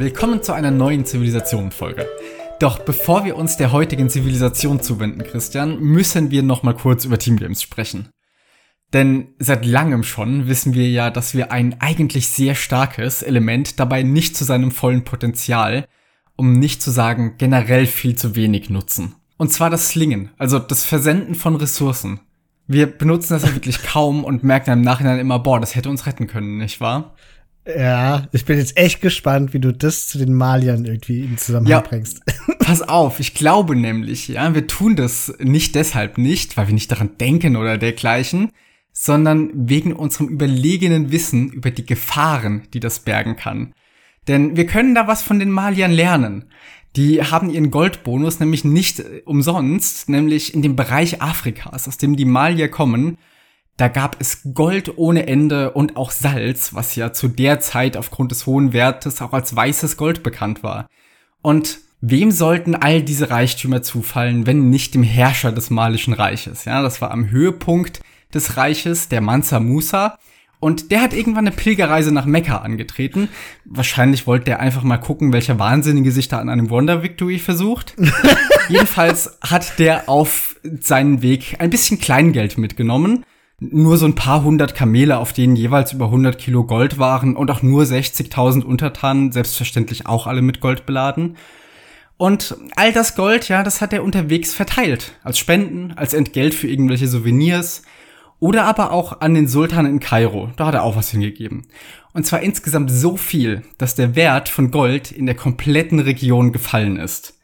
Willkommen zu einer neuen Zivilisation-Folge. Doch bevor wir uns der heutigen Zivilisation zuwenden, Christian, müssen wir noch mal kurz über Team Games sprechen. Denn seit langem schon wissen wir ja, dass wir ein eigentlich sehr starkes Element dabei nicht zu seinem vollen Potenzial, um nicht zu sagen generell viel zu wenig nutzen. Und zwar das Slingen, also das Versenden von Ressourcen. Wir benutzen das ja wirklich kaum und merken im Nachhinein immer, boah, das hätte uns retten können, nicht wahr? Ja, ich bin jetzt echt gespannt, wie du das zu den Maliern irgendwie in Zusammenhang ja, bringst. Pass auf, ich glaube nämlich, ja, wir tun das nicht deshalb nicht, weil wir nicht daran denken oder dergleichen, sondern wegen unserem überlegenen Wissen über die Gefahren, die das bergen kann. Denn wir können da was von den Maliern lernen. Die haben ihren Goldbonus nämlich nicht umsonst, nämlich in dem Bereich Afrikas, aus dem die Malier kommen, da gab es Gold ohne Ende und auch Salz, was ja zu der Zeit aufgrund des hohen Wertes auch als weißes Gold bekannt war. Und wem sollten all diese Reichtümer zufallen, wenn nicht dem Herrscher des Malischen Reiches? Ja, das war am Höhepunkt des Reiches, der Mansa Musa. Und der hat irgendwann eine Pilgerreise nach Mekka angetreten. Wahrscheinlich wollte er einfach mal gucken, welcher Wahnsinnige sich da an einem Wonder Victory versucht. Jedenfalls hat der auf seinen Weg ein bisschen Kleingeld mitgenommen nur so ein paar hundert Kamele, auf denen jeweils über 100 Kilo Gold waren und auch nur 60.000 Untertanen, selbstverständlich auch alle mit Gold beladen. Und all das Gold, ja, das hat er unterwegs verteilt. Als Spenden, als Entgelt für irgendwelche Souvenirs oder aber auch an den Sultan in Kairo. Da hat er auch was hingegeben. Und zwar insgesamt so viel, dass der Wert von Gold in der kompletten Region gefallen ist.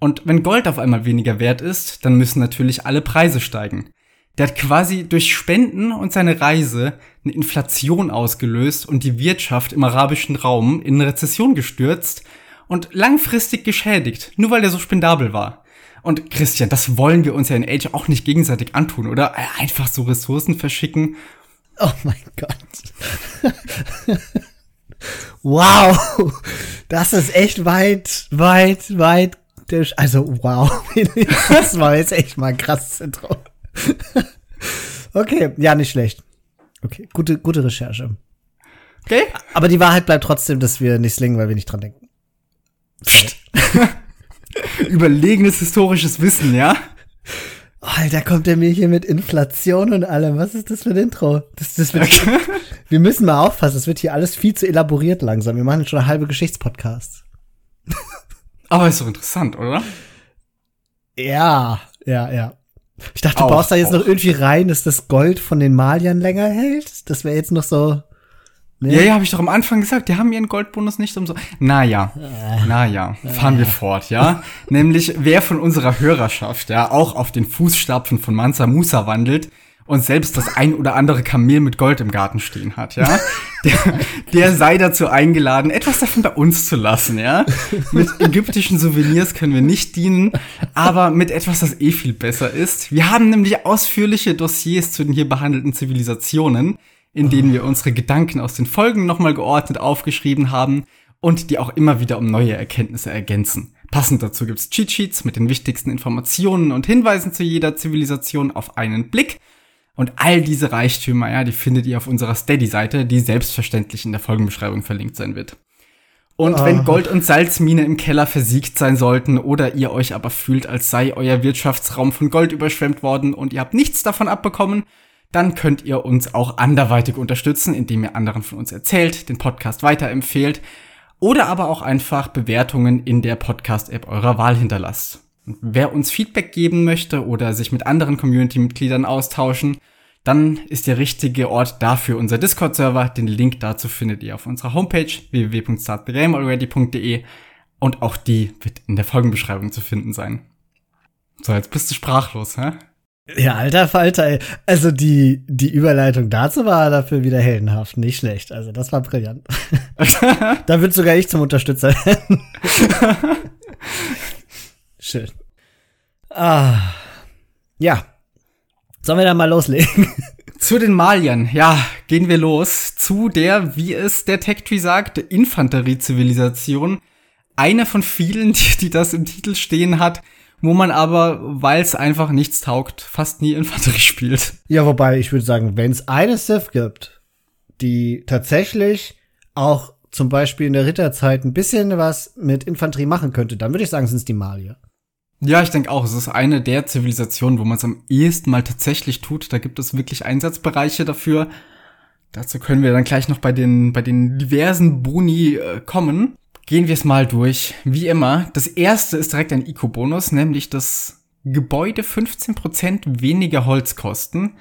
Und wenn Gold auf einmal weniger wert ist, dann müssen natürlich alle Preise steigen. Der hat quasi durch Spenden und seine Reise eine Inflation ausgelöst und die Wirtschaft im arabischen Raum in eine Rezession gestürzt und langfristig geschädigt, nur weil er so spendabel war. Und Christian, das wollen wir uns ja in Age auch nicht gegenseitig antun, oder? Einfach so Ressourcen verschicken. Oh mein Gott. wow. Das ist echt weit, weit, weit. Also wow. Das war jetzt echt mal krass Zentrum. okay, ja, nicht schlecht. Okay, gute, gute Recherche. Okay. Aber die Wahrheit bleibt trotzdem, dass wir nicht slingen, weil wir nicht dran denken. Überlegenes historisches Wissen, ja? Alter, kommt er mir hier mit Inflation und allem. Was ist das für ein Intro? Das, das wird, wir müssen mal aufpassen, es wird hier alles viel zu elaboriert langsam. Wir machen schon eine halbe Geschichtspodcast. Aber ist doch interessant, oder? Ja, ja, ja. Ich dachte, du auch, baust da jetzt auch. noch irgendwie rein, dass das Gold von den Maliern länger hält. Das wäre jetzt noch so. Ne? Ja, ja, habe ich doch am Anfang gesagt, die haben ihren Goldbonus nicht um so. Naja, äh, naja, fahren äh. wir fort, ja. Nämlich, wer von unserer Hörerschaft, ja, auch auf den Fußstapfen von Mansa Musa wandelt, und selbst das ein oder andere Kamel mit Gold im Garten stehen hat, ja, der, der sei dazu eingeladen, etwas davon bei uns zu lassen, ja. Mit ägyptischen Souvenirs können wir nicht dienen, aber mit etwas, das eh viel besser ist. Wir haben nämlich ausführliche Dossiers zu den hier behandelten Zivilisationen, in denen wir unsere Gedanken aus den Folgen nochmal geordnet aufgeschrieben haben und die auch immer wieder um neue Erkenntnisse ergänzen. Passend dazu gibt's Cheat Sheets mit den wichtigsten Informationen und Hinweisen zu jeder Zivilisation auf einen Blick und all diese Reichtümer, ja, die findet ihr auf unserer Steady-Seite, die selbstverständlich in der Folgenbeschreibung verlinkt sein wird. Und wenn Gold- und Salzmine im Keller versiegt sein sollten oder ihr euch aber fühlt, als sei euer Wirtschaftsraum von Gold überschwemmt worden und ihr habt nichts davon abbekommen, dann könnt ihr uns auch anderweitig unterstützen, indem ihr anderen von uns erzählt, den Podcast weiterempfehlt oder aber auch einfach Bewertungen in der Podcast-App eurer Wahl hinterlasst. Wer uns Feedback geben möchte oder sich mit anderen Community-Mitgliedern austauschen, dann ist der richtige Ort dafür unser Discord-Server. Den Link dazu findet ihr auf unserer Homepage www.startthegamealready.de und auch die wird in der Folgenbeschreibung zu finden sein. So, jetzt bist du sprachlos, hä? Ja, alter Falter, ey. Also die, die Überleitung dazu war dafür wieder heldenhaft, nicht schlecht. Also das war brillant. da wird sogar ich zum Unterstützer werden. Schön. Ah. Ja. Sollen wir dann mal loslegen? Zu den Maliern, ja, gehen wir los. Zu der, wie es der Tech-Tree sagt, Infanteriezivilisation. Eine von vielen, die, die das im Titel stehen hat, wo man aber, weil es einfach nichts taugt, fast nie Infanterie spielt. Ja, wobei ich würde sagen, wenn es eine Civ gibt, die tatsächlich auch zum Beispiel in der Ritterzeit ein bisschen was mit Infanterie machen könnte, dann würde ich sagen, sind es die Malier. Ja, ich denke auch, es ist eine der Zivilisationen, wo man es am ehesten mal tatsächlich tut. Da gibt es wirklich Einsatzbereiche dafür. Dazu können wir dann gleich noch bei den, bei den diversen Boni äh, kommen. Gehen wir es mal durch. Wie immer, das erste ist direkt ein Eco-Bonus, nämlich das Gebäude 15% weniger Holz kosten.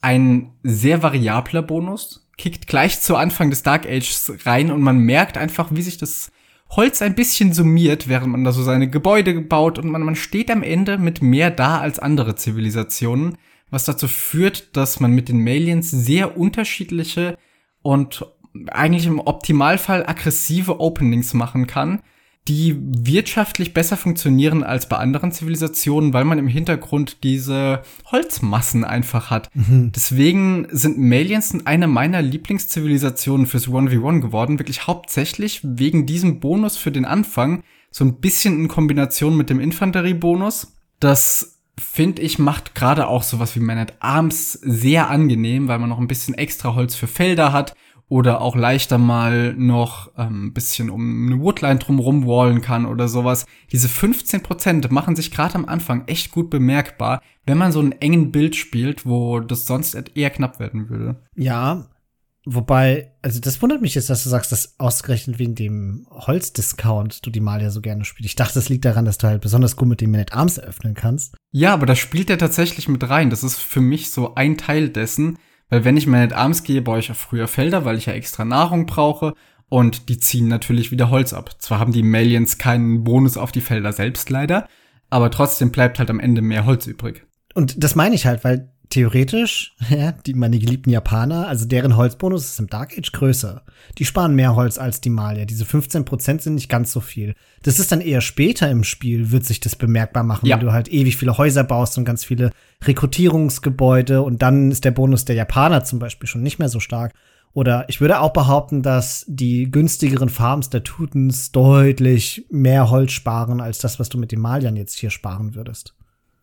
Ein sehr variabler Bonus, kickt gleich zu Anfang des Dark Ages rein und man merkt einfach, wie sich das Holz ein bisschen summiert, während man da so seine Gebäude baut und man, man steht am Ende mit mehr da als andere Zivilisationen, was dazu führt, dass man mit den Malians sehr unterschiedliche und eigentlich im Optimalfall aggressive Openings machen kann, die wirtschaftlich besser funktionieren als bei anderen Zivilisationen, weil man im Hintergrund diese Holzmassen einfach hat. Mhm. Deswegen sind Malians eine meiner Lieblingszivilisationen fürs 1v1 geworden, wirklich hauptsächlich wegen diesem Bonus für den Anfang, so ein bisschen in Kombination mit dem Infanteriebonus. Das finde ich, macht gerade auch sowas wie Man at Arms sehr angenehm, weil man noch ein bisschen extra Holz für Felder hat oder auch leichter mal noch ein ähm, bisschen um eine Woodline drumrum wallen kann oder sowas. Diese 15% machen sich gerade am Anfang echt gut bemerkbar, wenn man so einen engen Bild spielt, wo das sonst eher knapp werden würde. Ja, wobei, also das wundert mich jetzt, dass du sagst, dass ausgerechnet wegen dem Holzdiscount du die mal ja so gerne spielst. Ich dachte, das liegt daran, dass du halt besonders gut mit dem Man Arms eröffnen kannst. Ja, aber da spielt er tatsächlich mit rein. Das ist für mich so ein Teil dessen weil wenn ich Man at Arms gehe, baue ich ja früher Felder, weil ich ja extra Nahrung brauche. Und die ziehen natürlich wieder Holz ab. Zwar haben die Malians keinen Bonus auf die Felder selbst leider, aber trotzdem bleibt halt am Ende mehr Holz übrig. Und das meine ich halt, weil theoretisch, ja, die, meine geliebten Japaner, also deren Holzbonus ist im Dark Age größer. Die sparen mehr Holz als die Malier. Diese 15% sind nicht ganz so viel. Das ist dann eher später im Spiel, wird sich das bemerkbar machen, ja. wenn du halt ewig viele Häuser baust und ganz viele Rekrutierungsgebäude und dann ist der Bonus der Japaner zum Beispiel schon nicht mehr so stark. Oder ich würde auch behaupten, dass die günstigeren Farms der Tutens deutlich mehr Holz sparen als das, was du mit den Maliern jetzt hier sparen würdest.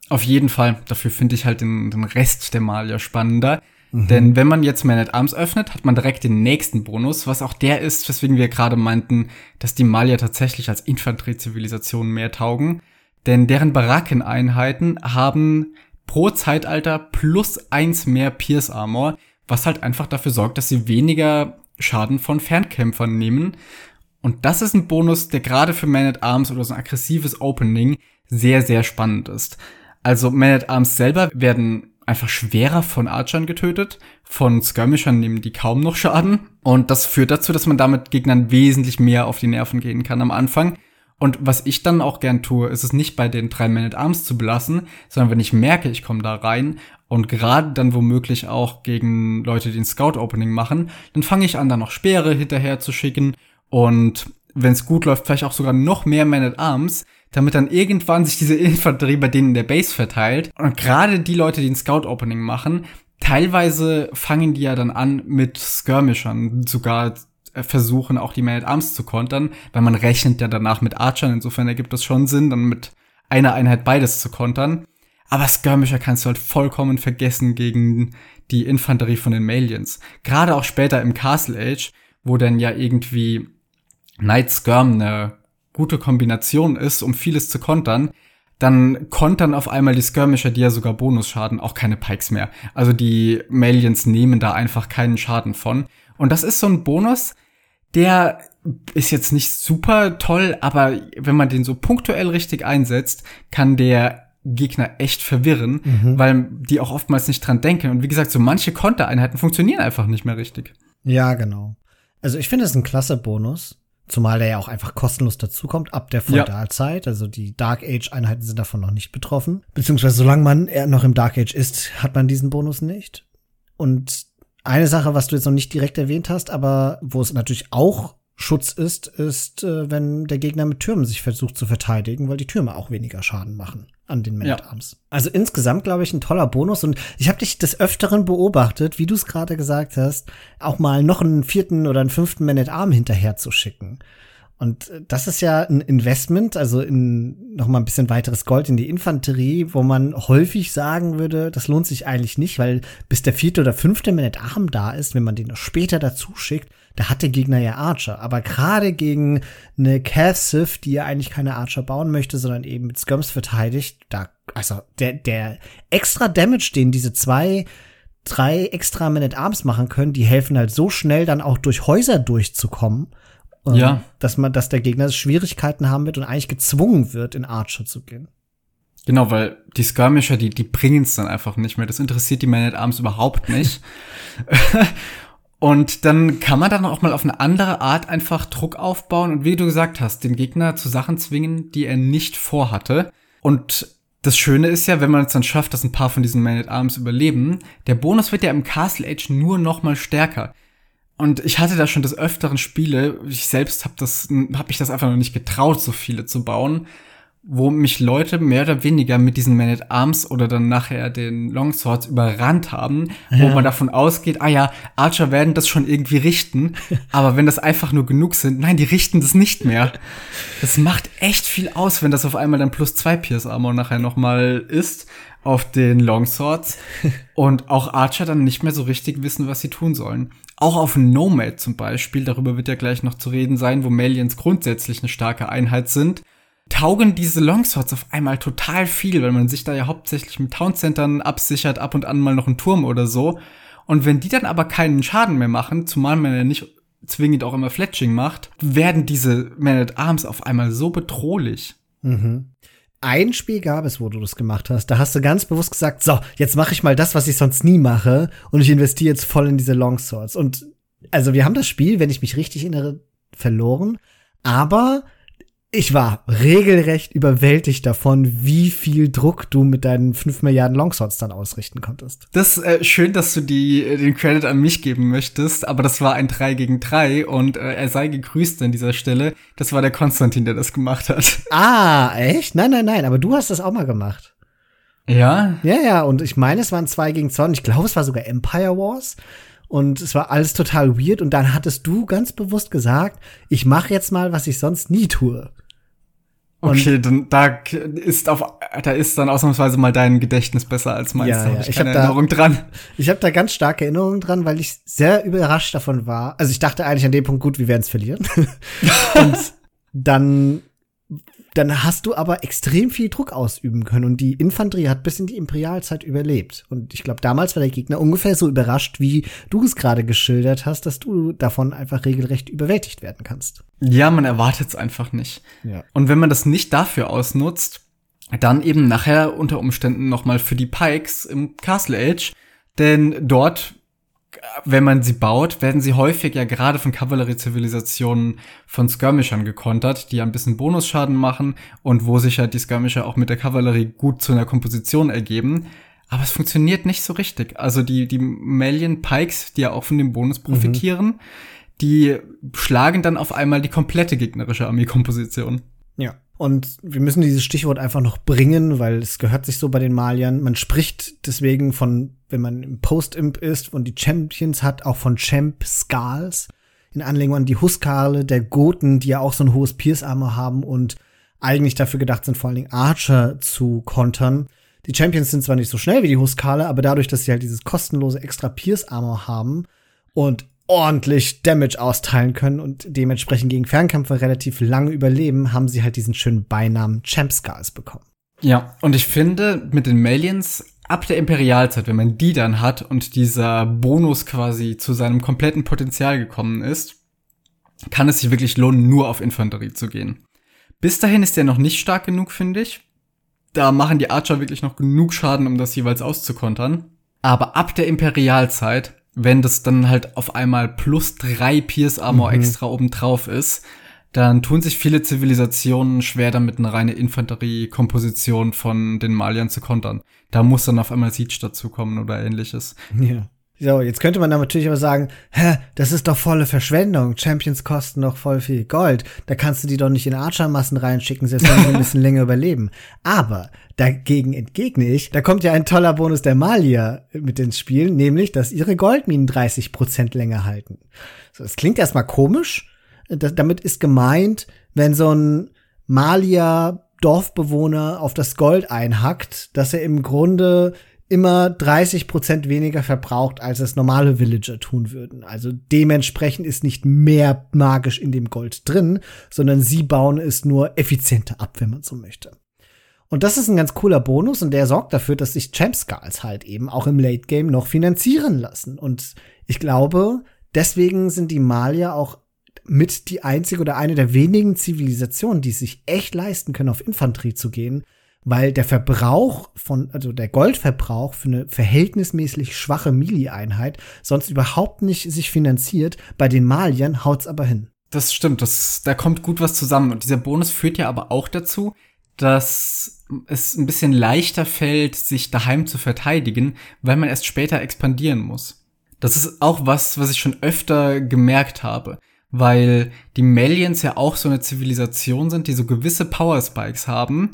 Auf jeden Fall. Dafür finde ich halt den, den Rest der Malier spannender. Mhm. Denn wenn man jetzt Man at Arms öffnet, hat man direkt den nächsten Bonus, was auch der ist, weswegen wir gerade meinten, dass die Malier tatsächlich als Infanteriezivilisation mehr taugen. Denn deren Barackeneinheiten haben pro Zeitalter plus eins mehr Pierce Armor, was halt einfach dafür sorgt, dass sie weniger Schaden von Fernkämpfern nehmen. Und das ist ein Bonus, der gerade für Man at Arms oder so ein aggressives Opening sehr, sehr spannend ist. Also Man at Arms selber werden einfach schwerer von Archern getötet. Von Skirmishern nehmen die kaum noch Schaden. Und das führt dazu, dass man damit Gegnern wesentlich mehr auf die Nerven gehen kann am Anfang. Und was ich dann auch gern tue, ist es nicht bei den drei Man at Arms zu belassen, sondern wenn ich merke, ich komme da rein und gerade dann womöglich auch gegen Leute, die ein Scout-Opening machen, dann fange ich an, da noch Speere hinterher zu schicken und wenn es gut läuft, vielleicht auch sogar noch mehr Man at Arms, damit dann irgendwann sich diese Infanterie bei denen in der Base verteilt. Und gerade die Leute, die ein Scout-Opening machen, teilweise fangen die ja dann an mit Skirmishern, sogar äh, versuchen auch die Man at Arms zu kontern, weil man rechnet ja danach mit Archern, insofern ergibt es schon Sinn, dann mit einer Einheit beides zu kontern. Aber Skirmisher kannst du halt vollkommen vergessen gegen die Infanterie von den Malians. Gerade auch später im Castle Age, wo dann ja irgendwie Night Skirm eine gute Kombination ist, um vieles zu kontern, dann kontern auf einmal die Skirmisher, die ja sogar Bonusschaden, auch keine Pikes mehr. Also die Malians nehmen da einfach keinen Schaden von. Und das ist so ein Bonus, der ist jetzt nicht super toll, aber wenn man den so punktuell richtig einsetzt, kann der Gegner echt verwirren, mhm. weil die auch oftmals nicht dran denken. Und wie gesagt, so manche Kontereinheiten funktionieren einfach nicht mehr richtig. Ja, genau. Also ich finde es ein klasse Bonus. Zumal der ja auch einfach kostenlos dazukommt ab der Feudalzeit. Ja. Also die Dark Age-Einheiten sind davon noch nicht betroffen. Beziehungsweise solange man noch im Dark Age ist, hat man diesen Bonus nicht. Und eine Sache, was du jetzt noch nicht direkt erwähnt hast, aber wo es natürlich auch Schutz ist, ist, äh, wenn der Gegner mit Türmen sich versucht zu verteidigen, weil die Türme auch weniger Schaden machen an den Man ja. Arms. Also insgesamt glaube ich ein toller Bonus und ich habe dich des öfteren beobachtet, wie du es gerade gesagt hast, auch mal noch einen vierten oder einen fünften Man at Arm hinterher zu schicken. Und äh, das ist ja ein Investment, also in noch mal ein bisschen weiteres Gold in die Infanterie, wo man häufig sagen würde, das lohnt sich eigentlich nicht, weil bis der vierte oder fünfte Minute Arm da ist, wenn man den noch später dazu schickt, da hat der Gegner ja Archer. Aber gerade gegen eine Cav Sith, die ja eigentlich keine Archer bauen möchte, sondern eben mit Skirms verteidigt, da, also der, der extra Damage, den diese zwei drei extra Minute Arms machen können, die helfen halt so schnell dann auch durch Häuser durchzukommen ähm, ja. Dass man, dass der Gegner Schwierigkeiten haben wird und eigentlich gezwungen wird, in Archer zu gehen. Genau, weil die Skirmisher, die, die bringen es dann einfach nicht mehr. Das interessiert die Man at Arms überhaupt nicht. und dann kann man dann auch mal auf eine andere Art einfach Druck aufbauen und wie du gesagt hast, den Gegner zu Sachen zwingen, die er nicht vorhatte. Und das Schöne ist ja, wenn man es dann schafft, dass ein paar von diesen Man at Arms überleben, der Bonus wird ja im Castle Age nur noch mal stärker. Und ich hatte da schon des öfteren Spiele, ich selbst habe das hab mich das einfach noch nicht getraut, so viele zu bauen, wo mich Leute mehr oder weniger mit diesen Man at Arms oder dann nachher den Longswords überrannt haben, ja. wo man davon ausgeht, ah ja, Archer werden das schon irgendwie richten, aber wenn das einfach nur genug sind, nein, die richten das nicht mehr. Das macht echt viel aus, wenn das auf einmal dann plus zwei Pierce Armor nachher noch mal ist auf den Longswords und auch Archer dann nicht mehr so richtig wissen, was sie tun sollen. Auch auf Nomad zum Beispiel, darüber wird ja gleich noch zu reden sein, wo Malians grundsätzlich eine starke Einheit sind, taugen diese Longswords auf einmal total viel, weil man sich da ja hauptsächlich mit Towncentern absichert, ab und an mal noch einen Turm oder so. Und wenn die dann aber keinen Schaden mehr machen, zumal man ja nicht zwingend auch immer Fletching macht, werden diese Man at Arms auf einmal so bedrohlich. Mhm ein Spiel gab es, wo du das gemacht hast. Da hast du ganz bewusst gesagt, so, jetzt mache ich mal das, was ich sonst nie mache und ich investiere jetzt voll in diese Longswords. Und also wir haben das Spiel, wenn ich mich richtig erinnere, verloren. Aber ich war regelrecht überwältigt davon, wie viel Druck du mit deinen 5 Milliarden Longswords dann ausrichten konntest. Das ist äh, schön, dass du die, äh, den Credit an mich geben möchtest, aber das war ein 3 gegen 3 und äh, er sei gegrüßt an dieser Stelle. Das war der Konstantin, der das gemacht hat. Ah, echt? Nein, nein, nein, aber du hast das auch mal gemacht. Ja? Ja, ja, und ich meine, es waren 2 gegen 2 und ich glaube, es war sogar Empire Wars. Und es war alles total weird. Und dann hattest du ganz bewusst gesagt, ich mache jetzt mal, was ich sonst nie tue. Okay, dann da ist auf da ist dann ausnahmsweise mal dein Gedächtnis besser als meins. Ja, da ja. ich, ich habe Erinnerung dran. Ich habe da ganz starke Erinnerungen dran, weil ich sehr überrascht davon war. Also ich dachte eigentlich an dem Punkt, gut, wir werden es verlieren. und dann dann hast du aber extrem viel Druck ausüben können und die Infanterie hat bis in die Imperialzeit überlebt. Und ich glaube, damals war der Gegner ungefähr so überrascht, wie du es gerade geschildert hast, dass du davon einfach regelrecht überwältigt werden kannst. Ja, man erwartet es einfach nicht. Ja. Und wenn man das nicht dafür ausnutzt, dann eben nachher unter Umständen noch mal für die Pikes im Castle Age, denn dort wenn man sie baut, werden sie häufig ja gerade von Kavalleriezivilisationen von Skirmishern gekontert, die ja ein bisschen Bonusschaden machen und wo sich ja die Skirmisher auch mit der Kavallerie gut zu einer Komposition ergeben. Aber es funktioniert nicht so richtig. Also die, die Malian Pikes, die ja auch von dem Bonus profitieren, mhm. die schlagen dann auf einmal die komplette gegnerische Armeekomposition. Ja. Und wir müssen dieses Stichwort einfach noch bringen, weil es gehört sich so bei den Maliern. Man spricht deswegen von, wenn man im Post-Imp ist und die Champions hat, auch von Champ Skals. In Anlehnung an die Huskale der Goten, die ja auch so ein hohes Pierce-Armor haben und eigentlich dafür gedacht sind, vor allen Dingen Archer zu kontern. Die Champions sind zwar nicht so schnell wie die Huskale, aber dadurch, dass sie halt dieses kostenlose extra Pierce-Armor haben und ordentlich Damage austeilen können und dementsprechend gegen Fernkämpfer relativ lange überleben, haben sie halt diesen schönen Beinamen Champ Scars bekommen. Ja, und ich finde, mit den Malians ab der Imperialzeit, wenn man die dann hat und dieser Bonus quasi zu seinem kompletten Potenzial gekommen ist, kann es sich wirklich lohnen, nur auf Infanterie zu gehen. Bis dahin ist der noch nicht stark genug, finde ich. Da machen die Archer wirklich noch genug Schaden, um das jeweils auszukontern. Aber ab der Imperialzeit wenn das dann halt auf einmal plus drei Pierce Armor mhm. extra obendrauf ist, dann tun sich viele Zivilisationen schwer damit, eine reine Infanteriekomposition von den Maliern zu kontern. Da muss dann auf einmal Siege dazukommen oder ähnliches. Ja. So, jetzt könnte man da natürlich aber sagen, hä, das ist doch volle Verschwendung. Champions kosten doch voll viel Gold. Da kannst du die doch nicht in Archer-Massen reinschicken, selbst wenn sie ein bisschen länger überleben. Aber dagegen entgegne ich, da kommt ja ein toller Bonus der Malier mit ins Spiel, nämlich, dass ihre Goldminen 30 Prozent länger halten. So, das klingt erstmal komisch, Das, damit ist gemeint, wenn so ein Malier Dorfbewohner auf das Gold einhackt, dass er im Grunde immer 30 Prozent weniger verbraucht, als es normale Villager tun würden. Also dementsprechend ist nicht mehr magisch in dem Gold drin, sondern sie bauen es nur effizienter ab, wenn man so möchte. Und das ist ein ganz cooler Bonus und der sorgt dafür, dass sich Champ Skulls halt eben auch im Late Game noch finanzieren lassen. Und ich glaube, deswegen sind die Malier auch mit die einzige oder eine der wenigen Zivilisationen, die sich echt leisten können, auf Infanterie zu gehen, weil der Verbrauch von, also der Goldverbrauch für eine verhältnismäßig schwache Mili-Einheit sonst überhaupt nicht sich finanziert. Bei den Maliern haut's aber hin. Das stimmt, das, da kommt gut was zusammen. Und dieser Bonus führt ja aber auch dazu, dass es ein bisschen leichter fällt, sich daheim zu verteidigen, weil man erst später expandieren muss. Das ist auch was, was ich schon öfter gemerkt habe, weil die Melians ja auch so eine Zivilisation sind, die so gewisse Power Spikes haben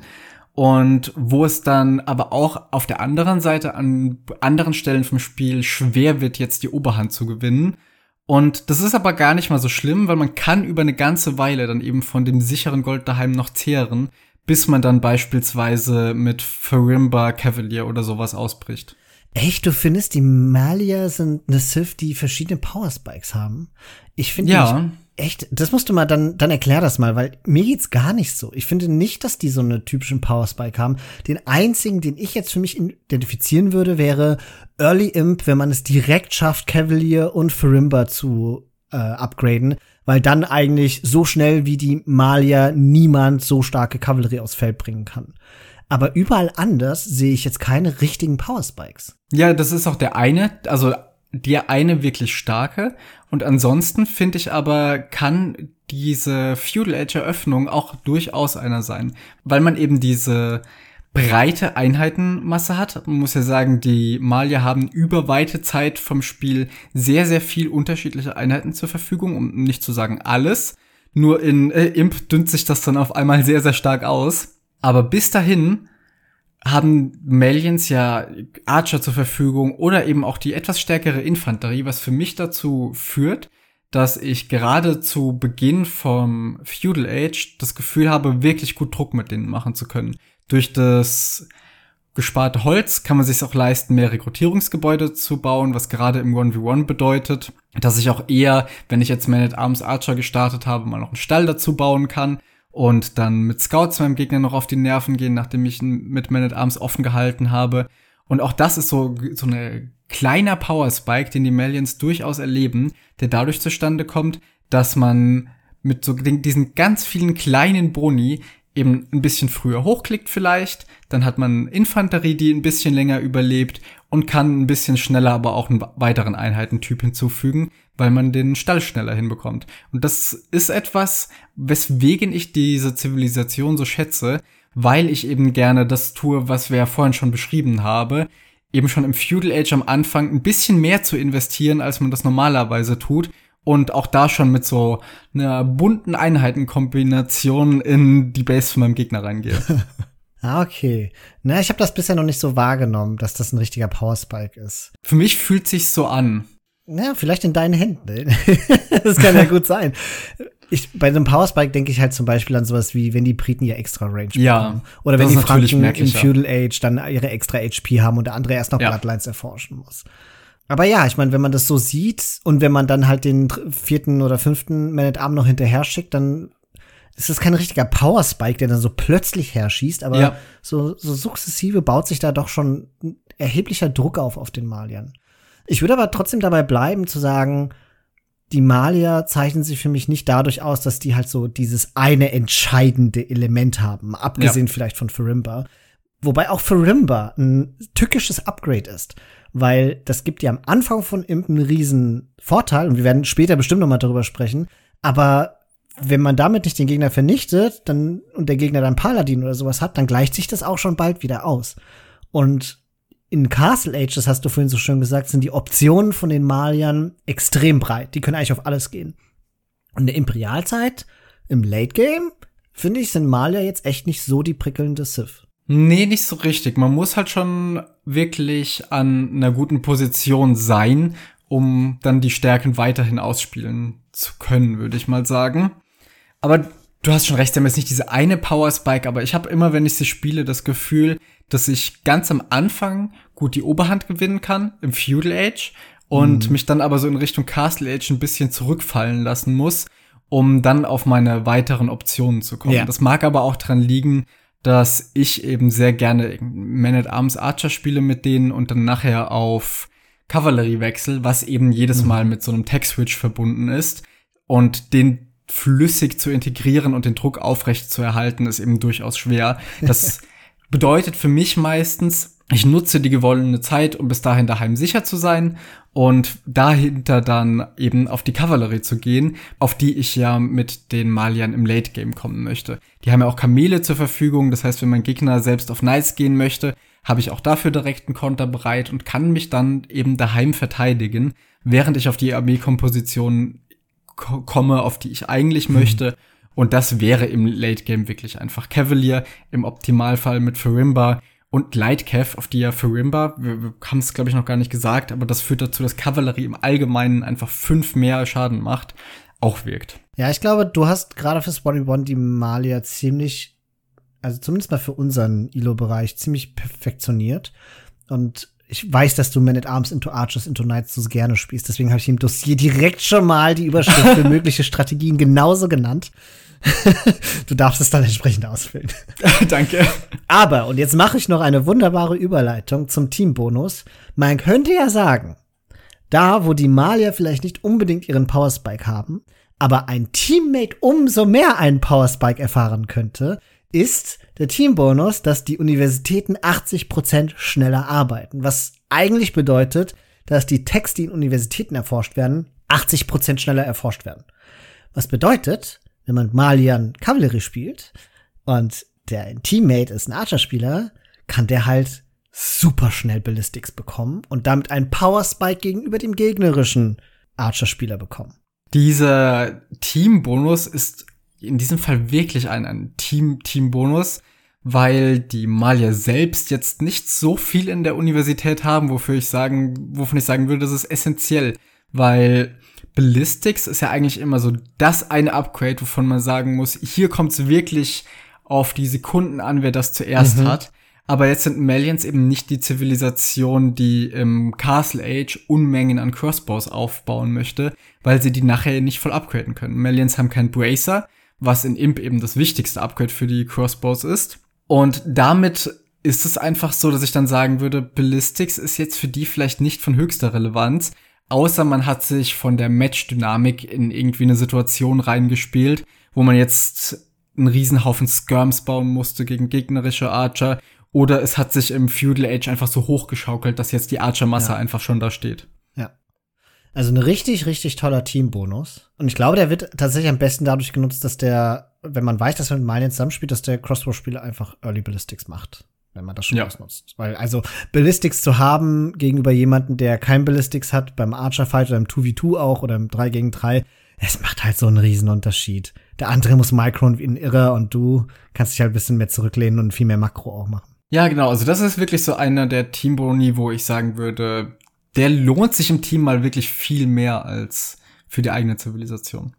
und wo es dann aber auch auf der anderen Seite an anderen Stellen vom Spiel schwer wird, jetzt die Oberhand zu gewinnen. Und das ist aber gar nicht mal so schlimm, weil man kann über eine ganze Weile dann eben von dem sicheren Gold daheim noch zehren, bis man dann beispielsweise mit Farimba Cavalier oder sowas ausbricht. Echt, du findest, die Malia sind eine Sith, die verschiedene Power Spikes haben? Ich finde ja. Echt, das musst du mal dann, dann erklär das mal, weil mir geht's gar nicht so. Ich finde nicht, dass die so eine typischen Power Spike haben. Den einzigen, den ich jetzt für mich identifizieren würde, wäre Early Imp, wenn man es direkt schafft, Cavalier und Farimba zu äh, upgraden weil dann eigentlich so schnell wie die Malier niemand so starke Kavallerie aufs Feld bringen kann. Aber überall anders sehe ich jetzt keine richtigen Power Spikes. Ja, das ist auch der eine, also der eine wirklich starke. Und ansonsten finde ich aber, kann diese Feudal Age Eröffnung auch durchaus einer sein, weil man eben diese breite Einheitenmasse hat. Man muss ja sagen, die Malier haben über weite Zeit vom Spiel sehr, sehr viel unterschiedliche Einheiten zur Verfügung, um nicht zu sagen alles. Nur in äh, Imp dünnt sich das dann auf einmal sehr, sehr stark aus. Aber bis dahin haben Malians ja Archer zur Verfügung oder eben auch die etwas stärkere Infanterie, was für mich dazu führt, dass ich gerade zu Beginn vom Feudal Age das Gefühl habe, wirklich gut Druck mit denen machen zu können. Durch das gesparte Holz kann man sich auch leisten, mehr Rekrutierungsgebäude zu bauen, was gerade im 1v1 bedeutet, dass ich auch eher, wenn ich jetzt Man at Arms Archer gestartet habe, mal noch einen Stall dazu bauen kann und dann mit Scouts meinem Gegner noch auf die Nerven gehen, nachdem ich ihn mit Man at Arms offen gehalten habe. Und auch das ist so, so eine kleiner Power Spike, den die Malians durchaus erleben, der dadurch zustande kommt, dass man mit so diesen ganz vielen kleinen Boni eben ein bisschen früher hochklickt vielleicht, dann hat man Infanterie, die ein bisschen länger überlebt und kann ein bisschen schneller aber auch einen weiteren Einheitentyp hinzufügen, weil man den Stall schneller hinbekommt. Und das ist etwas, weswegen ich diese Zivilisation so schätze, weil ich eben gerne das tue, was wir ja vorhin schon beschrieben haben, eben schon im Feudal Age am Anfang ein bisschen mehr zu investieren, als man das normalerweise tut und auch da schon mit so einer bunten Einheitenkombination in die Base von meinem Gegner reingehe. ah, okay. Na, ich habe das bisher noch nicht so wahrgenommen, dass das ein richtiger Power Spike ist. Für mich fühlt sich's so an. Ja, vielleicht in deinen Händen. das kann ja gut sein. Ich, bei einem Power Spike denke ich halt zum Beispiel an sowas wie, wenn die Briten ja extra Range ja, bekommen. Oder wenn die Franken im Feudal Age dann ihre extra HP haben und der andere erst noch ja. Bloodlines erforschen muss. Aber ja, ich meine, wenn man das so sieht und wenn man dann halt den vierten oder fünften Man at Arm noch hinterher schickt, dann ist das kein richtiger Power Spike, der dann so plötzlich herschießt, aber ja. so, so sukzessive baut sich da doch schon erheblicher Druck auf auf den Maliern. Ich würde aber trotzdem dabei bleiben zu sagen, die Malier zeichnen sich für mich nicht dadurch aus, dass die halt so dieses eine entscheidende Element haben, abgesehen ja. vielleicht von Farimba. Wobei auch Farimba ein tückisches Upgrade ist weil das gibt dir am Anfang von Imp einen riesen Vorteil und wir werden später bestimmt noch mal darüber sprechen, aber wenn man damit nicht den Gegner vernichtet, dann und der Gegner dann Paladin oder sowas hat, dann gleicht sich das auch schon bald wieder aus. Und in Castle Age, das hast du vorhin so schön gesagt, sind die Optionen von den Maliern extrem breit. Die können eigentlich auf alles gehen. Und in der Imperialzeit, im Late Game, finde ich, sind Malier jetzt echt nicht so die prickelnde Sith. Nee, nicht so richtig. Man muss halt schon wirklich an einer guten Position sein, um dann die Stärken weiterhin ausspielen zu können, würde ich mal sagen. Aber du hast schon recht, sie haben jetzt nicht diese eine Power Spike, aber ich habe immer, wenn ich sie spiele, das Gefühl, dass ich ganz am Anfang gut die Oberhand gewinnen kann im Feudal Age und mhm. mich dann aber so in Richtung Castle Age ein bisschen zurückfallen lassen muss, um dann auf meine weiteren Optionen zu kommen. Ja. Das mag aber auch dran liegen, dass ich eben sehr gerne Man at Arms Archer spiele mit denen und dann nachher auf Cavalry wechsel, was eben jedes mhm. Mal mit so einem Tech-Switch verbunden ist. Und den flüssig zu integrieren und den Druck aufrecht zu erhalten, ist eben durchaus schwer. Das bedeutet für mich meistens, ich nutze die gewonnene Zeit, um bis dahin daheim sicher zu sein und dahinter dann eben auf die Kavallerie zu gehen, auf die ich ja mit den Maliern im Late Game kommen möchte. Die haben ja auch Kamele zur Verfügung, das heißt, wenn mein Gegner selbst auf Nice gehen möchte, habe ich auch dafür direkt einen Konter bereit und kann mich dann eben daheim verteidigen, während ich auf die Armeekomposition komme, auf die ich eigentlich mhm. möchte. Und das wäre im Late Game wirklich einfach Cavalier, im Optimalfall mit Farimba und Lightcav, auf die ja Farimba, wir, wir haben es glaube ich noch gar nicht gesagt, aber das führt dazu, dass Kavallerie im Allgemeinen einfach fünf mehr Schaden macht, auch wirkt. Ja, ich glaube, du hast gerade für Spotty One die Malia ziemlich also zumindest mal für unseren ILO-Bereich, ziemlich perfektioniert. Und ich weiß, dass du Man at Arms into Archers into Knights so gerne spielst. Deswegen habe ich im Dossier direkt schon mal die Überschrift für mögliche Strategien genauso genannt. du darfst es dann entsprechend ausfüllen. Danke. Aber, und jetzt mache ich noch eine wunderbare Überleitung zum Teambonus. Man könnte ja sagen, da, wo die Malier vielleicht nicht unbedingt ihren Power Spike haben, aber ein Teammate umso mehr einen Power Spike erfahren könnte, ist der Teambonus, dass die Universitäten 80% schneller arbeiten. Was eigentlich bedeutet, dass die Texte, die in Universitäten erforscht werden, 80% schneller erforscht werden. Was bedeutet, wenn man Malian Kavallerie spielt und der Teammate ist ein Archer-Spieler, kann der halt super schnell Ballistics bekommen und damit einen Power Spike gegenüber dem gegnerischen Archer-Spieler bekommen. Dieser Teambonus ist in diesem Fall wirklich ein, ein Team, Team-Bonus, weil die Malier selbst jetzt nicht so viel in der Universität haben, wofür ich sagen, wovon ich sagen würde, das ist essentiell, weil Ballistics ist ja eigentlich immer so das eine Upgrade, wovon man sagen muss, hier kommt es wirklich auf die Sekunden an, wer das zuerst mhm. hat. Aber jetzt sind Malians eben nicht die Zivilisation, die im Castle Age Unmengen an Crossbows aufbauen möchte, weil sie die nachher nicht voll upgraden können. Malians haben keinen Bracer, was in Imp eben das wichtigste Upgrade für die Crossbows ist. Und damit ist es einfach so, dass ich dann sagen würde, Ballistics ist jetzt für die vielleicht nicht von höchster Relevanz, außer man hat sich von der Match-Dynamik in irgendwie eine Situation reingespielt, wo man jetzt einen Riesenhaufen Skirms bauen musste gegen gegnerische Archer, oder es hat sich im Feudal Age einfach so hochgeschaukelt, dass jetzt die Archer-Masse ja. einfach schon da steht. Also ein richtig, richtig toller Teambonus. Und ich glaube, der wird tatsächlich am besten dadurch genutzt, dass der, wenn man weiß, dass man mit Malian zusammenspielt, dass der Crossbow-Spieler einfach Early Ballistics macht. Wenn man das schon ja. ausnutzt. Weil, also, Ballistics zu haben gegenüber jemanden, der kein Ballistics hat, beim Archer-Fight oder im 2v2 auch oder im 3 gegen 3, es macht halt so einen Riesenunterschied. Der andere muss Micron wie ein Irrer und du kannst dich halt ein bisschen mehr zurücklehnen und viel mehr Makro auch machen. Ja, genau. Also das ist wirklich so einer der Teamboni, wo ich sagen würde, der lohnt sich im Team mal wirklich viel mehr als für die eigene Zivilisation.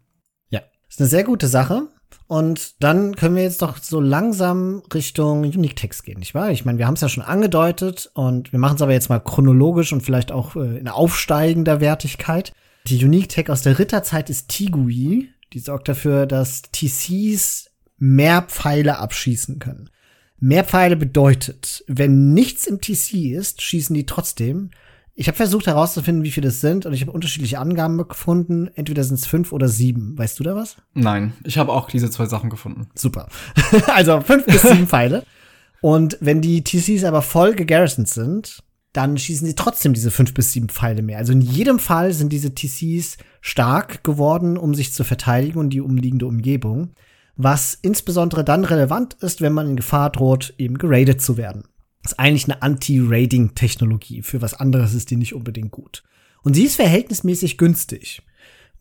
Ja, ist eine sehr gute Sache. Und dann können wir jetzt doch so langsam Richtung Unique Text gehen, nicht wahr? Ich meine, wir haben es ja schon angedeutet und wir machen es aber jetzt mal chronologisch und vielleicht auch äh, in aufsteigender Wertigkeit. Die Unique Tech aus der Ritterzeit ist Tigui. Die sorgt dafür, dass TCs mehr Pfeile abschießen können. Mehr Pfeile bedeutet, wenn nichts im TC ist, schießen die trotzdem. Ich habe versucht herauszufinden, wie viele das sind, und ich habe unterschiedliche Angaben gefunden. Entweder sind es fünf oder sieben. Weißt du da was? Nein, ich habe auch diese zwei Sachen gefunden. Super. also fünf bis sieben Pfeile. Und wenn die TCs aber voll gegarrisoned sind, dann schießen sie trotzdem diese fünf bis sieben Pfeile mehr. Also in jedem Fall sind diese TCs stark geworden, um sich zu verteidigen und die umliegende Umgebung. Was insbesondere dann relevant ist, wenn man in Gefahr droht, eben geradet zu werden ist eigentlich eine Anti-Raiding-Technologie. Für was anderes ist die nicht unbedingt gut. Und sie ist verhältnismäßig günstig.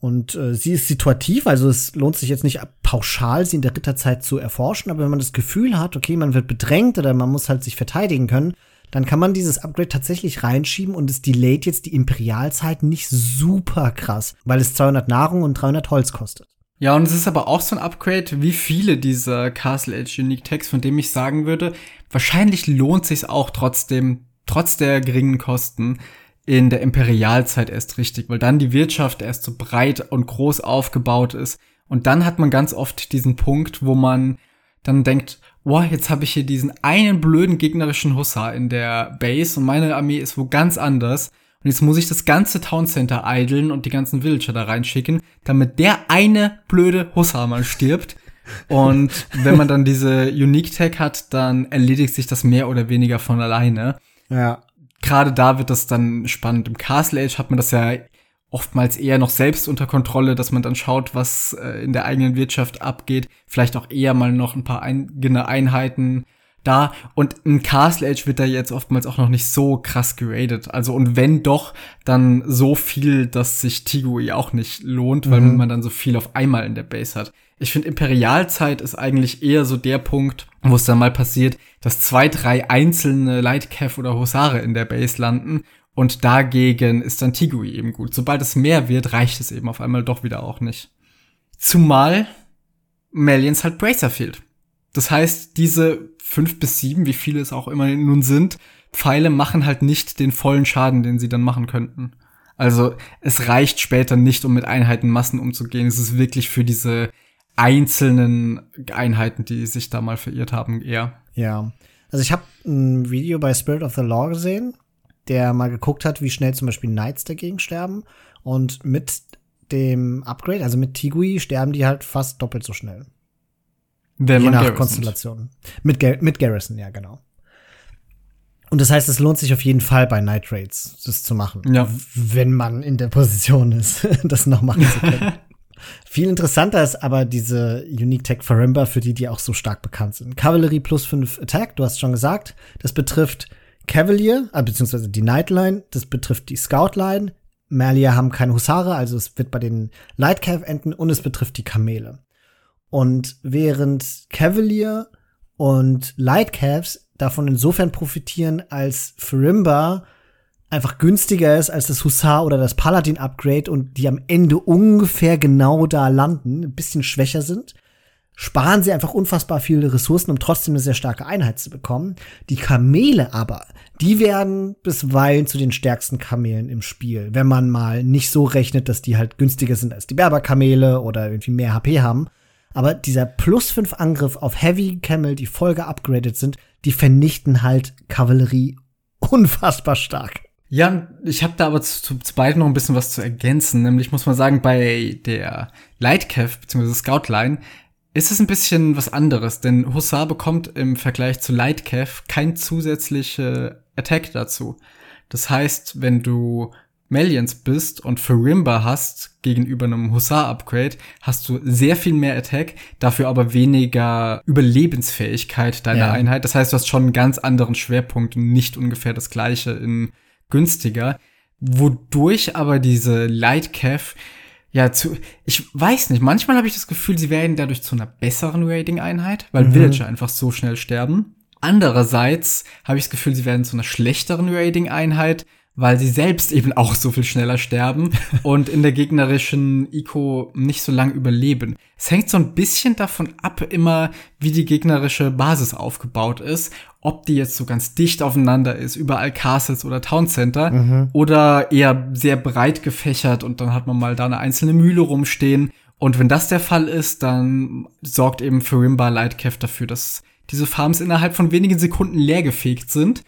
Und äh, sie ist situativ, also es lohnt sich jetzt nicht pauschal, sie in der Ritterzeit zu erforschen, aber wenn man das Gefühl hat, okay, man wird bedrängt oder man muss halt sich verteidigen können, dann kann man dieses Upgrade tatsächlich reinschieben und es delayt jetzt die Imperialzeit nicht super krass, weil es 200 Nahrung und 300 Holz kostet. Ja, und es ist aber auch so ein Upgrade wie viele dieser Castle Age Unique Tags, von dem ich sagen würde, wahrscheinlich lohnt sich auch trotzdem, trotz der geringen Kosten, in der Imperialzeit erst richtig, weil dann die Wirtschaft erst so breit und groß aufgebaut ist. Und dann hat man ganz oft diesen Punkt, wo man dann denkt, boah, jetzt habe ich hier diesen einen blöden gegnerischen Hussar in der Base und meine Armee ist wo ganz anders. Und jetzt muss ich das ganze Town Center idlen und die ganzen Villager da reinschicken, damit der eine blöde Hussar mal stirbt. Und wenn man dann diese Unique Tag hat, dann erledigt sich das mehr oder weniger von alleine. Ja. Gerade da wird das dann spannend. Im Castle Age hat man das ja oftmals eher noch selbst unter Kontrolle, dass man dann schaut, was äh, in der eigenen Wirtschaft abgeht. Vielleicht auch eher mal noch ein paar eigene Einheiten da. Und ein Castle Age wird da jetzt oftmals auch noch nicht so krass geradet. Also und wenn doch, dann so viel, dass sich Tigui auch nicht lohnt, weil mhm. man dann so viel auf einmal in der Base hat. Ich finde, Imperialzeit ist eigentlich eher so der Punkt, wo es dann mal passiert, dass zwei, drei einzelne Lightcav oder Husare in der Base landen und dagegen ist dann Tigui eben gut. Sobald es mehr wird, reicht es eben auf einmal doch wieder auch nicht. Zumal Malians halt Bracer fehlt. Das heißt, diese fünf bis sieben, wie viele es auch immer nun sind, Pfeile machen halt nicht den vollen Schaden, den sie dann machen könnten. Also es reicht später nicht, um mit Einheitenmassen umzugehen. Es ist wirklich für diese einzelnen Einheiten, die sich da mal verirrt haben, eher. Ja. Also ich habe ein Video bei Spirit of the Law gesehen, der mal geguckt hat, wie schnell zum Beispiel Knights dagegen sterben. Und mit dem Upgrade, also mit Tigui, sterben die halt fast doppelt so schnell. Wenn Je nach. Konstellation. Mit, Gar mit Garrison, ja, genau. Und das heißt, es lohnt sich auf jeden Fall bei Night Raids, das zu machen. Ja. Wenn man in der Position ist, das noch machen zu können. Viel interessanter ist aber diese Unique Tech Farimba, für die, die auch so stark bekannt sind. Cavalry plus 5 Attack, du hast schon gesagt. Das betrifft Cavalier, äh, beziehungsweise die Nightline. Das betrifft die Scoutline. Malier haben keine Husare, also es wird bei den Lightcav enden und es betrifft die Kamele. Und während Cavalier und Lightcavs davon insofern profitieren, als Farimba einfach günstiger ist als das Hussar oder das Paladin Upgrade und die am Ende ungefähr genau da landen, ein bisschen schwächer sind, sparen sie einfach unfassbar viele Ressourcen, um trotzdem eine sehr starke Einheit zu bekommen. Die Kamele aber, die werden bisweilen zu den stärksten Kamelen im Spiel, wenn man mal nicht so rechnet, dass die halt günstiger sind als die Berberkamele oder irgendwie mehr HP haben. Aber dieser plus 5 Angriff auf Heavy Camel, die voll geupgradet sind, die vernichten halt Kavallerie unfassbar stark. Ja, ich habe da aber zu, zu beiden noch ein bisschen was zu ergänzen. Nämlich muss man sagen, bei der Lightcav bzw. Scoutline ist es ein bisschen was anderes, denn Hussar bekommt im Vergleich zu Lightcav kein zusätzliche Attack dazu. Das heißt, wenn du Malians bist und Farimba hast gegenüber einem Hussar-Upgrade, hast du sehr viel mehr Attack, dafür aber weniger Überlebensfähigkeit deiner ja. Einheit. Das heißt, du hast schon einen ganz anderen Schwerpunkt und nicht ungefähr das gleiche in günstiger. Wodurch aber diese Lightcav ja, zu, ich weiß nicht, manchmal habe ich das Gefühl, sie werden dadurch zu einer besseren Rating-Einheit, weil mhm. Villager einfach so schnell sterben. Andererseits habe ich das Gefühl, sie werden zu einer schlechteren Rating-Einheit, weil sie selbst eben auch so viel schneller sterben und in der gegnerischen Eco nicht so lang überleben. Es hängt so ein bisschen davon ab, immer wie die gegnerische Basis aufgebaut ist, ob die jetzt so ganz dicht aufeinander ist, überall Castles oder Town Center mhm. oder eher sehr breit gefächert und dann hat man mal da eine einzelne Mühle rumstehen. Und wenn das der Fall ist, dann sorgt eben Furimba Lightcav dafür, dass diese Farms innerhalb von wenigen Sekunden leergefegt sind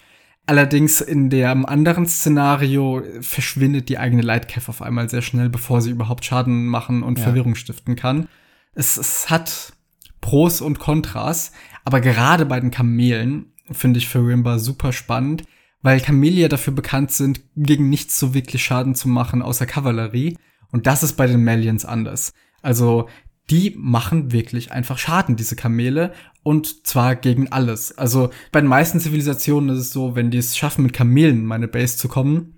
Allerdings in dem anderen Szenario verschwindet die eigene Lightcav auf einmal sehr schnell, bevor sie überhaupt Schaden machen und ja. Verwirrung stiften kann. Es, es hat Pros und Kontras, aber gerade bei den Kamelen finde ich für Rimba super spannend, weil Kamele ja dafür bekannt sind, gegen nichts so wirklich Schaden zu machen außer Kavallerie. Und das ist bei den Malians anders. Also die machen wirklich einfach Schaden, diese Kamele, und zwar gegen alles. Also bei den meisten Zivilisationen ist es so, wenn die es schaffen, mit Kamelen in meine Base zu kommen,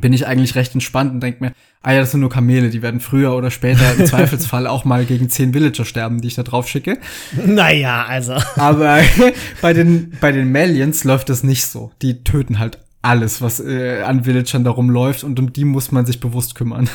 bin ich eigentlich recht entspannt und denke mir, ah ja, das sind nur Kamele, die werden früher oder später im Zweifelsfall auch mal gegen zehn Villager sterben, die ich da drauf schicke. Naja, also. Aber bei den, bei den Malians läuft das nicht so. Die töten halt alles, was äh, an Villagern da rumläuft und um die muss man sich bewusst kümmern.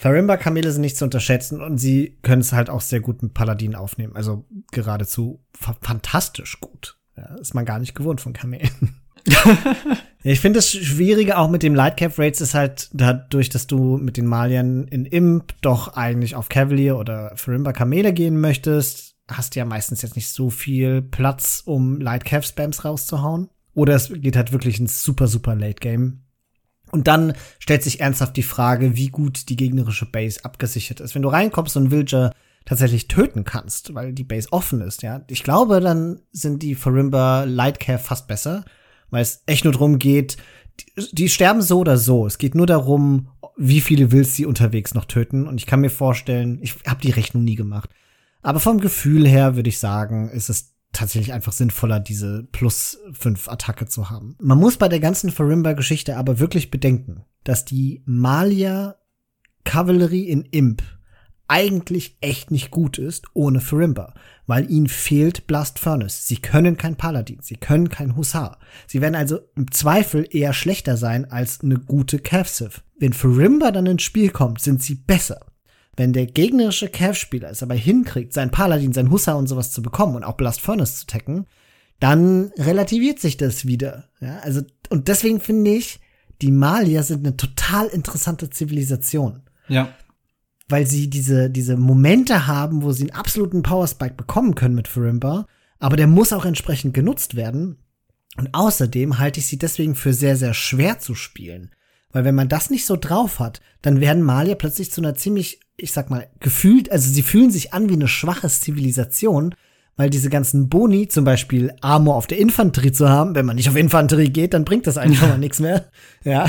Farimba-Kamele sind nicht zu unterschätzen und sie können es halt auch sehr gut mit Paladin aufnehmen. Also geradezu fa fantastisch gut. Ja, ist man gar nicht gewohnt von Kamelen. ich finde das Schwierige auch mit dem Lightcap Rates ist halt dadurch, dass du mit den Maliern in Imp doch eigentlich auf Cavalier oder Farimba Kamele gehen möchtest, hast du ja meistens jetzt nicht so viel Platz, um Lightcap Spams rauszuhauen. Oder es geht halt wirklich ins super, super Late Game. Und dann stellt sich ernsthaft die Frage, wie gut die gegnerische Base abgesichert ist. Wenn du reinkommst und Villager tatsächlich töten kannst, weil die Base offen ist, ja. Ich glaube, dann sind die Farimba Lightcare fast besser, weil es echt nur darum geht, die, die, sterben so oder so. Es geht nur darum, wie viele Wills sie unterwegs noch töten. Und ich kann mir vorstellen, ich habe die Rechnung nie gemacht. Aber vom Gefühl her würde ich sagen, ist es tatsächlich einfach sinnvoller, diese plus fünf Attacke zu haben. Man muss bei der ganzen Farimba-Geschichte aber wirklich bedenken, dass die Malia Kavallerie in Imp eigentlich echt nicht gut ist ohne Farimba, weil ihnen fehlt Blast Furnace. Sie können kein Paladin, sie können kein Hussar. Sie werden also im Zweifel eher schlechter sein als eine gute Cavsiv. Wenn Farimba dann ins Spiel kommt, sind sie besser. Wenn der gegnerische Cav-Spieler es aber hinkriegt, sein Paladin, sein Hussar und sowas zu bekommen und auch Blast Furnace zu tacken, dann relativiert sich das wieder. Ja, also, und deswegen finde ich, die Malier sind eine total interessante Zivilisation. Ja. Weil sie diese, diese Momente haben, wo sie einen absoluten Powerspike bekommen können mit Farimba, aber der muss auch entsprechend genutzt werden. Und außerdem halte ich sie deswegen für sehr, sehr schwer zu spielen. Weil wenn man das nicht so drauf hat, dann werden Malier plötzlich zu einer ziemlich ich sag mal, gefühlt, also sie fühlen sich an wie eine schwache Zivilisation, weil diese ganzen Boni, zum Beispiel Armor auf der Infanterie zu haben, wenn man nicht auf Infanterie geht, dann bringt das eigentlich schon mal nichts mehr. Ja.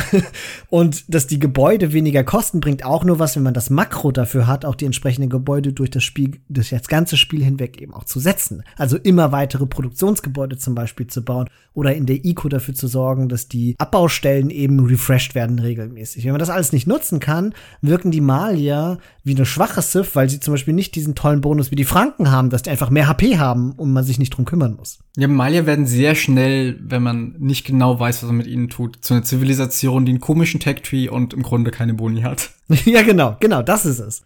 Und dass die Gebäude weniger kosten, bringt auch nur was, wenn man das Makro dafür hat, auch die entsprechenden Gebäude durch das Spiel, durch das ganze Spiel hinweg eben auch zu setzen. Also immer weitere Produktionsgebäude zum Beispiel zu bauen oder in der ICO dafür zu sorgen, dass die Abbaustellen eben refreshed werden regelmäßig. Wenn man das alles nicht nutzen kann, wirken die Malier wie eine schwache Sith, weil sie zum Beispiel nicht diesen tollen Bonus wie die Franken haben, dass die einfach mehr HP haben und man sich nicht drum kümmern muss. Ja, Malier werden sehr schnell, wenn man nicht genau weiß, was man mit ihnen tut, zu einer Zivilisation, die einen komischen Tech-Tree und im Grunde keine Boni hat. ja, genau, genau, das ist es.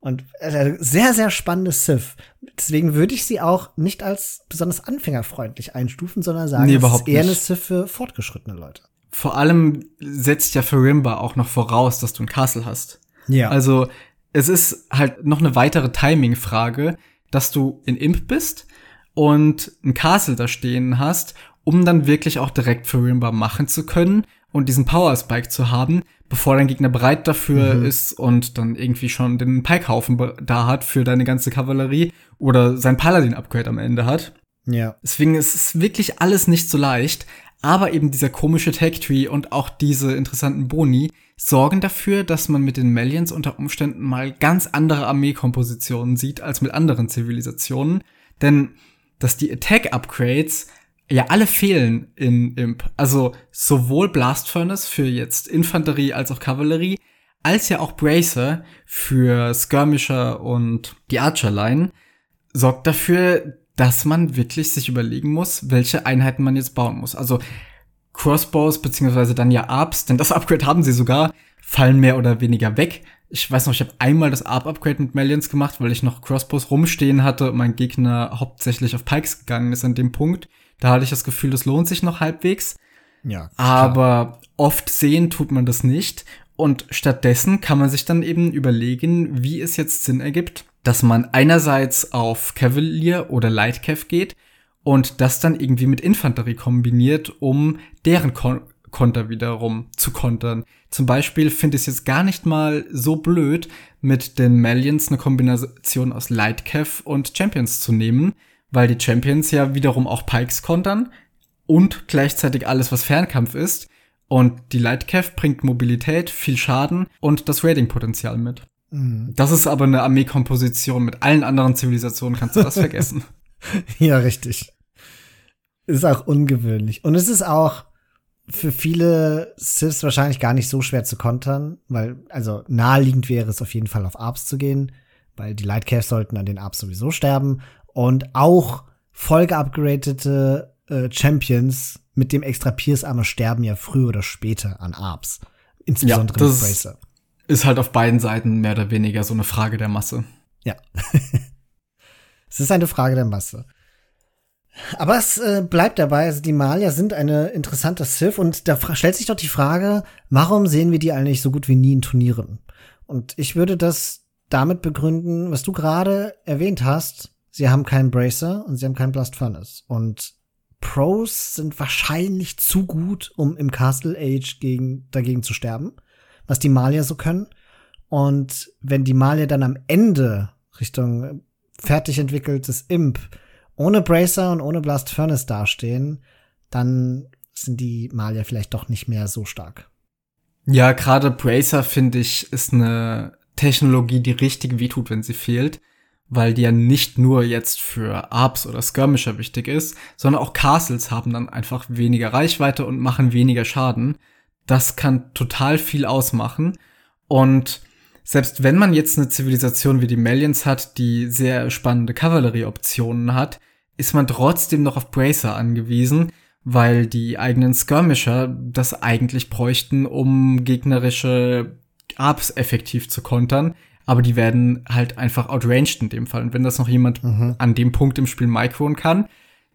Und äh, sehr, sehr spannendes Sith. Deswegen würde ich sie auch nicht als besonders anfängerfreundlich einstufen, sondern sagen, nee, es ist eher nicht. eine Sith für fortgeschrittene Leute. Vor allem setzt ja Farimba auch noch voraus, dass du ein Castle hast. Ja. Also es ist halt noch eine weitere Timing-Frage, dass du in Imp bist und ein Castle da stehen hast, um dann wirklich auch direkt Farimba machen zu können und diesen Power Spike zu haben, bevor dein Gegner bereit dafür Mhm. ist und dann irgendwie schon den Pikehaufen da hat für deine ganze Kavallerie oder sein Paladin-Upgrade am Ende hat. ja. Deswegen ist es wirklich alles nicht so leicht, aber eben dieser komische Tech-Tree und auch diese interessanten Boni sorgen dafür, dass man mit den Melians unter Umständen mal ganz andere Armeekompositionen sieht als mit anderen Zivilisationen. Denn dass die Attack-Upgrades ja alle fehlen in Imp. Also sowohl Blast Furnace für jetzt Infanterie als auch Kavallerie, als ja auch Bracer für Skirmisher und die Archer-Line sorgt dafür, dass man wirklich sich überlegen muss, welche Einheiten man jetzt bauen muss. Also Crossbows beziehungsweise dann ja Arps, denn das Upgrade haben sie sogar, fallen mehr oder weniger weg. Ich weiß noch, ich habe einmal das Arp-Upgrade mit Melians gemacht, weil ich noch Crossbows rumstehen hatte und mein Gegner hauptsächlich auf Pikes gegangen ist an dem Punkt. Da hatte ich das Gefühl, das lohnt sich noch halbwegs. Ja. Aber oft sehen tut man das nicht. Und stattdessen kann man sich dann eben überlegen, wie es jetzt Sinn ergibt, dass man einerseits auf Cavalier oder Light Cav geht und das dann irgendwie mit Infanterie kombiniert, um deren Kon Konter wiederum zu kontern. Zum Beispiel finde ich es jetzt gar nicht mal so blöd, mit den Malians eine Kombination aus Light Cav und Champions zu nehmen, weil die Champions ja wiederum auch Pikes kontern und gleichzeitig alles, was Fernkampf ist. Und die Lightcav bringt Mobilität, viel Schaden und das Rating-Potenzial mit. Mhm. Das ist aber eine Armeekomposition. Mit allen anderen Zivilisationen kannst du das vergessen. Ja, richtig. Ist auch ungewöhnlich. Und es ist auch für viele Siths wahrscheinlich gar nicht so schwer zu kontern, weil, also naheliegend wäre es auf jeden Fall auf Arbs zu gehen, weil die Lightcaves sollten an den Arbs sowieso sterben. Und auch vollgeupgradete äh, Champions mit dem extra Pierce Armor sterben ja früher oder später an Arbs. Insbesondere ja, das mit Bracer. Ist halt auf beiden Seiten mehr oder weniger so eine Frage der Masse. Ja. es ist eine Frage der Masse. Aber es äh, bleibt dabei, also die Malier sind eine interessante Sith und da stellt sich doch die Frage, warum sehen wir die eigentlich so gut wie nie in Turnieren? Und ich würde das damit begründen, was du gerade erwähnt hast. Sie haben keinen Bracer und sie haben keinen Blast Furnace. Und Pros sind wahrscheinlich zu gut, um im Castle Age gegen, dagegen zu sterben, was die Malier so können. Und wenn die Malier dann am Ende Richtung fertig entwickeltes Imp ohne Bracer und ohne Blast Furnace dastehen, dann sind die Malier vielleicht doch nicht mehr so stark. Ja, gerade Bracer finde ich ist eine Technologie, die richtig wehtut, wenn sie fehlt, weil die ja nicht nur jetzt für Arbs oder Skirmisher wichtig ist, sondern auch Castles haben dann einfach weniger Reichweite und machen weniger Schaden. Das kann total viel ausmachen und selbst wenn man jetzt eine Zivilisation wie die Malians hat, die sehr spannende Kavallerieoptionen hat, ist man trotzdem noch auf Bracer angewiesen, weil die eigenen Skirmisher das eigentlich bräuchten, um gegnerische Arbs effektiv zu kontern. Aber die werden halt einfach outranged in dem Fall. Und wenn das noch jemand mhm. an dem Punkt im Spiel micron kann,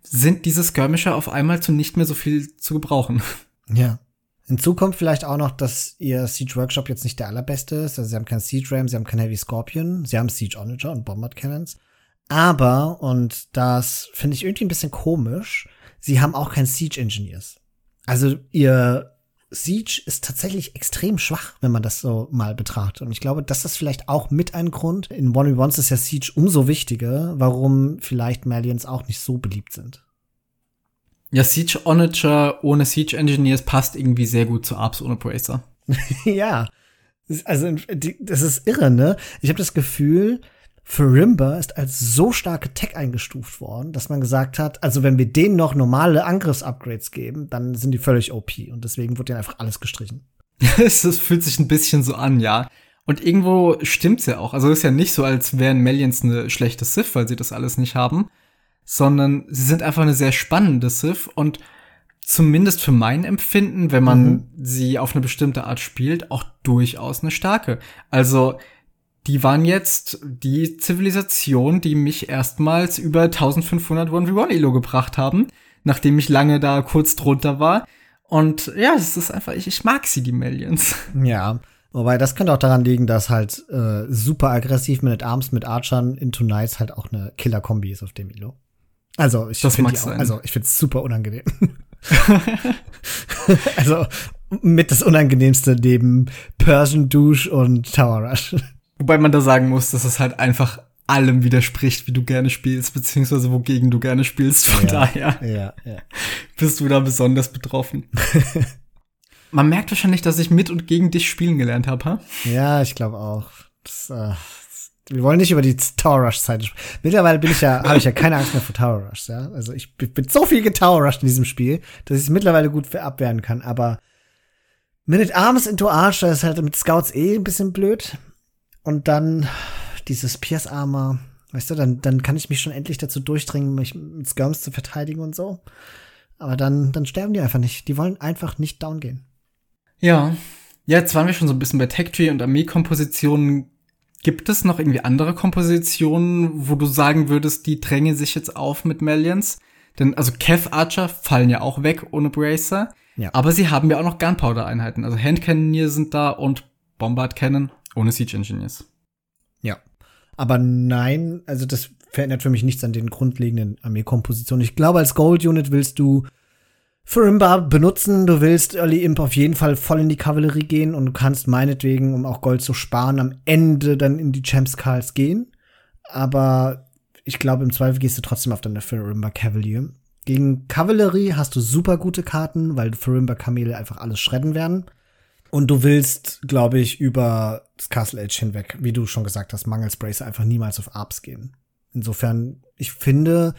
sind diese Skirmisher auf einmal zu nicht mehr so viel zu gebrauchen. Ja. Hinzu kommt vielleicht auch noch, dass ihr Siege Workshop jetzt nicht der allerbeste ist. Also sie haben kein Siege Ram, sie haben kein Heavy Scorpion, sie haben Siege Onager und Bombard Cannons. Aber, und das finde ich irgendwie ein bisschen komisch, sie haben auch kein Siege Engineers. Also ihr Siege ist tatsächlich extrem schwach, wenn man das so mal betrachtet. Und ich glaube, das ist vielleicht auch mit ein Grund. In One Ones ist ja Siege umso wichtiger, warum vielleicht Malians auch nicht so beliebt sind. Ja, Siege Onager ohne Siege Engineers passt irgendwie sehr gut zu Arbs ohne Bracer. ja. Also, das ist irre, ne? Ich habe das Gefühl, Farimba ist als so starke Tech eingestuft worden, dass man gesagt hat, also wenn wir denen noch normale Angriffsupgrades geben, dann sind die völlig OP und deswegen wird denen einfach alles gestrichen. Es fühlt sich ein bisschen so an, ja. Und irgendwo stimmt's ja auch. Also ist ja nicht so, als wären Melians eine schlechte Sith, weil sie das alles nicht haben sondern sie sind einfach eine sehr spannende Sith und zumindest für mein Empfinden, wenn man mhm. sie auf eine bestimmte Art spielt, auch durchaus eine starke. Also die waren jetzt die Zivilisation, die mich erstmals über 1500 1v1 Elo gebracht haben, nachdem ich lange da kurz drunter war. Und ja, es ist einfach, ich, ich mag sie, die Melians. Ja, wobei das könnte auch daran liegen, dass halt äh, super aggressiv mit Arms, mit Archern into Nights halt auch eine Killer-Kombi ist auf dem Elo. Also ich finde also ich finde es super unangenehm. also mit das unangenehmste neben Persian Douche und Tower Rush. Wobei man da sagen muss, dass es halt einfach allem widerspricht, wie du gerne spielst, beziehungsweise wogegen du gerne spielst. Von ja, daher ja, ja. bist du da besonders betroffen. man merkt wahrscheinlich, dass ich mit und gegen dich spielen gelernt habe, ha? Ja, ich glaube auch. Das, äh, wir wollen nicht über die Tower Rush Zeit sprechen. Mittlerweile bin ich ja, habe ich ja keine Angst mehr vor Tower Rush, ja. Also ich bin so viel getower Rushed in diesem Spiel, dass ich es mittlerweile gut abwehren kann. Aber Minute Arms into Archer ist halt mit Scouts eh ein bisschen blöd. Und dann dieses Pierce Armor, weißt du, dann, dann kann ich mich schon endlich dazu durchdringen, mich mit Skirms zu verteidigen und so. Aber dann, dann sterben die einfach nicht. Die wollen einfach nicht down gehen. Ja. Ja, jetzt waren wir schon so ein bisschen bei Tech Tree und Armeekompositionen Gibt es noch irgendwie andere Kompositionen, wo du sagen würdest, die drängen sich jetzt auf mit Melians? Denn also Kev Archer fallen ja auch weg ohne Bracer. Ja. Aber sie haben ja auch noch Gunpowder-Einheiten. Also Handcannoneer sind da und Bombard Cannon ohne Siege Engineers. Ja. Aber nein, also das verändert für mich nichts an den grundlegenden Armeekompositionen. Ich glaube, als Gold Unit willst du Furimba benutzen. Du willst Early Imp auf jeden Fall voll in die Kavallerie gehen und du kannst meinetwegen, um auch Gold zu sparen, am Ende dann in die Champs Carls gehen. Aber ich glaube, im Zweifel gehst du trotzdem auf deine Furimba Cavalier. Gegen Kavallerie hast du super gute Karten, weil Furimba Kamele einfach alles schredden werden. Und du willst, glaube ich, über das Castle Edge hinweg, wie du schon gesagt hast, mangels Bracer einfach niemals auf Arps gehen. Insofern, ich finde,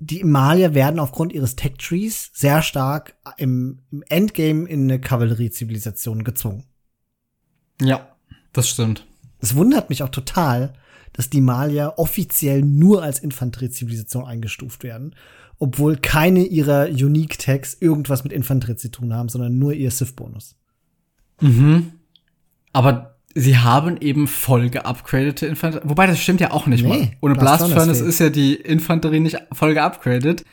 die Malier werden aufgrund ihres Tech-Trees sehr stark im, im Endgame in eine Kavalleriezivilisation gezwungen. Ja, das stimmt. Es wundert mich auch total, dass die Malier offiziell nur als Infanteriezivilisation eingestuft werden, obwohl keine ihrer Unique Tags irgendwas mit Infanterie zu tun haben, sondern nur ihr Sith-Bonus. Mhm. Aber sie haben eben voll geupgradete Infanterie. Wobei, das stimmt ja auch nicht nee, mal. Ohne Blast, Blast Furnace ist ja die Infanterie nicht voll geupgradet.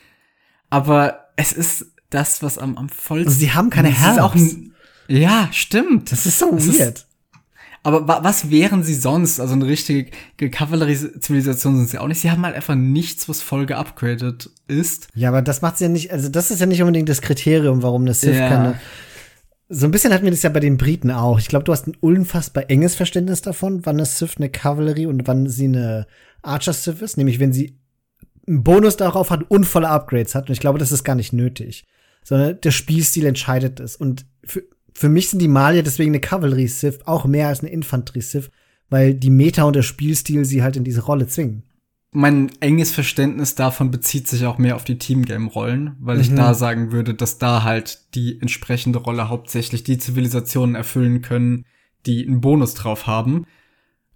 Aber es ist das, was am, am vollsten. Also sie haben keine Herbs. Ja, stimmt. Das ist so das weird. Ist, aber wa was wären sie sonst? Also eine richtige Kavallerie-Zivilisation sind sie auch nicht. Sie haben halt einfach nichts, was voll geupgradet ist. Ja, aber das macht ja nicht, also das ist ja nicht unbedingt das Kriterium, warum eine Sith ja. keine so ein bisschen hatten wir das ja bei den Briten auch. Ich glaube, du hast ein unfassbar enges Verständnis davon, wann eine Sith eine Kavallerie und wann sie eine Archer Sith ist. Nämlich, wenn sie einen Bonus darauf hat und volle Upgrades hat. Und ich glaube, das ist gar nicht nötig. Sondern der Spielstil entscheidet es. Und für, für mich sind die Malier deswegen eine Kavallerie Sith auch mehr als eine Infanterie Sith, weil die Meta und der Spielstil sie halt in diese Rolle zwingen mein enges Verständnis davon bezieht sich auch mehr auf die Teamgame-Rollen, weil mhm. ich da sagen würde, dass da halt die entsprechende Rolle hauptsächlich die Zivilisationen erfüllen können, die einen Bonus drauf haben.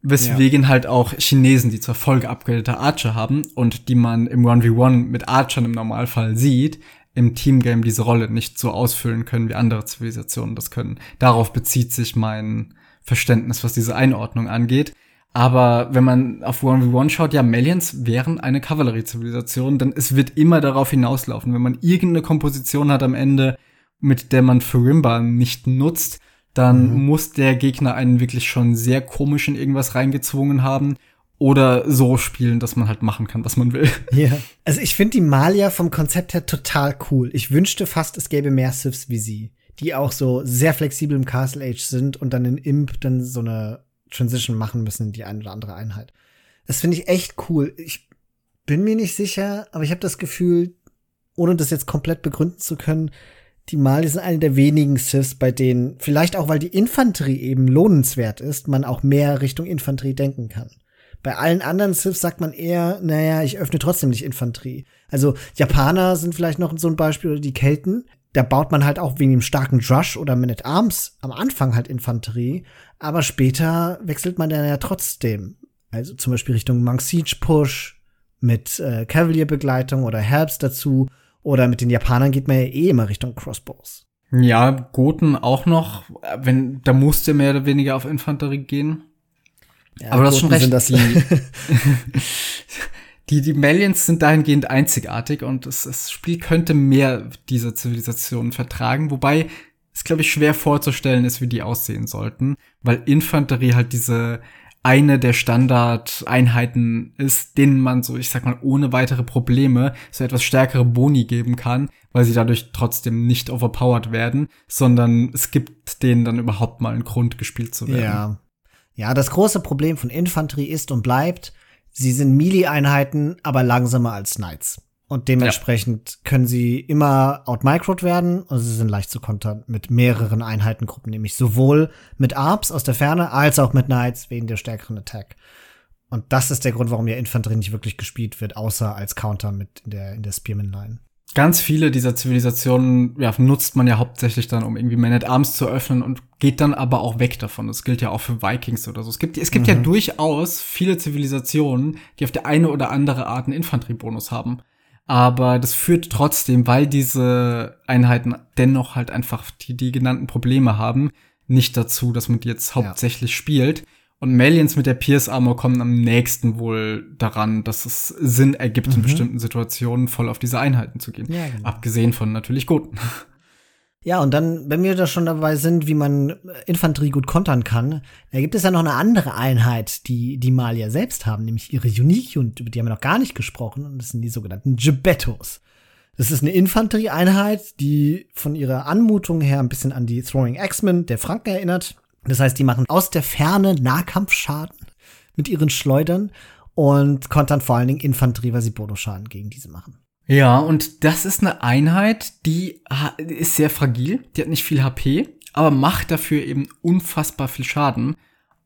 Weswegen ja. halt auch Chinesen, die zwar voll geupgradete Archer haben und die man im 1v1 mit Archern im Normalfall sieht, im Teamgame diese Rolle nicht so ausfüllen können, wie andere Zivilisationen das können. Darauf bezieht sich mein Verständnis, was diese Einordnung angeht. Aber wenn man auf 1v1 schaut, ja, Melians wären eine Kavalleriezivilisation, dann es wird immer darauf hinauslaufen. Wenn man irgendeine Komposition hat am Ende, mit der man Furimba nicht nutzt, dann mhm. muss der Gegner einen wirklich schon sehr komisch in irgendwas reingezwungen haben oder so spielen, dass man halt machen kann, was man will. Ja. Also ich finde die Malia vom Konzept her total cool. Ich wünschte fast, es gäbe mehr Siths wie sie, die auch so sehr flexibel im Castle Age sind und dann in Imp dann so eine Transition machen müssen in die eine oder andere Einheit. Das finde ich echt cool. Ich bin mir nicht sicher, aber ich habe das Gefühl, ohne das jetzt komplett begründen zu können, die Mali sind eine der wenigen Siths, bei denen, vielleicht auch weil die Infanterie eben lohnenswert ist, man auch mehr Richtung Infanterie denken kann. Bei allen anderen Siths sagt man eher, naja, ich öffne trotzdem nicht Infanterie. Also Japaner sind vielleicht noch so ein Beispiel oder die Kelten da baut man halt auch wegen dem starken Drush oder Man at Arms am Anfang halt Infanterie, aber später wechselt man dann ja trotzdem. Also zum Beispiel Richtung Monk Siege Push mit äh, Cavalier-Begleitung oder Herbs dazu oder mit den Japanern geht man ja eh immer Richtung Crossbows. Ja, Goten auch noch, wenn da musste mehr oder weniger auf Infanterie gehen. Ja, aber das ist schon recht. Das die, die, Melians sind dahingehend einzigartig und das, das Spiel könnte mehr dieser Zivilisationen vertragen, wobei es, glaube ich, schwer vorzustellen ist, wie die aussehen sollten, weil Infanterie halt diese eine der Standardeinheiten ist, denen man so, ich sag mal, ohne weitere Probleme so etwas stärkere Boni geben kann, weil sie dadurch trotzdem nicht overpowered werden, sondern es gibt denen dann überhaupt mal einen Grund, gespielt zu werden. Ja. Ja, das große Problem von Infanterie ist und bleibt, Sie sind Melee-Einheiten, aber langsamer als Knights. Und dementsprechend ja. können sie immer outmicrot werden und sie sind leicht zu kontern mit mehreren Einheitengruppen, nämlich sowohl mit Arps aus der Ferne als auch mit Knights wegen der stärkeren Attack. Und das ist der Grund, warum ja Infanterie nicht wirklich gespielt wird, außer als Counter mit in der, in der Spearman-Line ganz viele dieser Zivilisationen ja, nutzt man ja hauptsächlich dann, um irgendwie Man at Arms zu öffnen und geht dann aber auch weg davon. Das gilt ja auch für Vikings oder so. Es gibt, es gibt mhm. ja durchaus viele Zivilisationen, die auf der eine oder andere Art einen Infanteriebonus haben. Aber das führt trotzdem, weil diese Einheiten dennoch halt einfach die, die genannten Probleme haben, nicht dazu, dass man die jetzt hauptsächlich ja. spielt. Und Malians mit der Pierce Armor kommen am nächsten wohl daran, dass es Sinn ergibt, mhm. in bestimmten Situationen voll auf diese Einheiten zu gehen. Ja, genau. Abgesehen von natürlich Goten. Ja, und dann, wenn wir da schon dabei sind, wie man Infanterie gut kontern kann, da gibt es ja noch eine andere Einheit, die die Malier selbst haben, nämlich ihre Unique, und über die haben wir noch gar nicht gesprochen, und das sind die sogenannten Gebettos. Das ist eine Infanterieeinheit, die von ihrer Anmutung her ein bisschen an die Throwing Axemen der Franken erinnert. Das heißt, die machen aus der Ferne Nahkampfschaden mit ihren Schleudern und kontern vor allen Dingen Infanterie, weil sie Bonuschaden gegen diese machen. Ja, und das ist eine Einheit, die ist sehr fragil, die hat nicht viel HP, aber macht dafür eben unfassbar viel Schaden.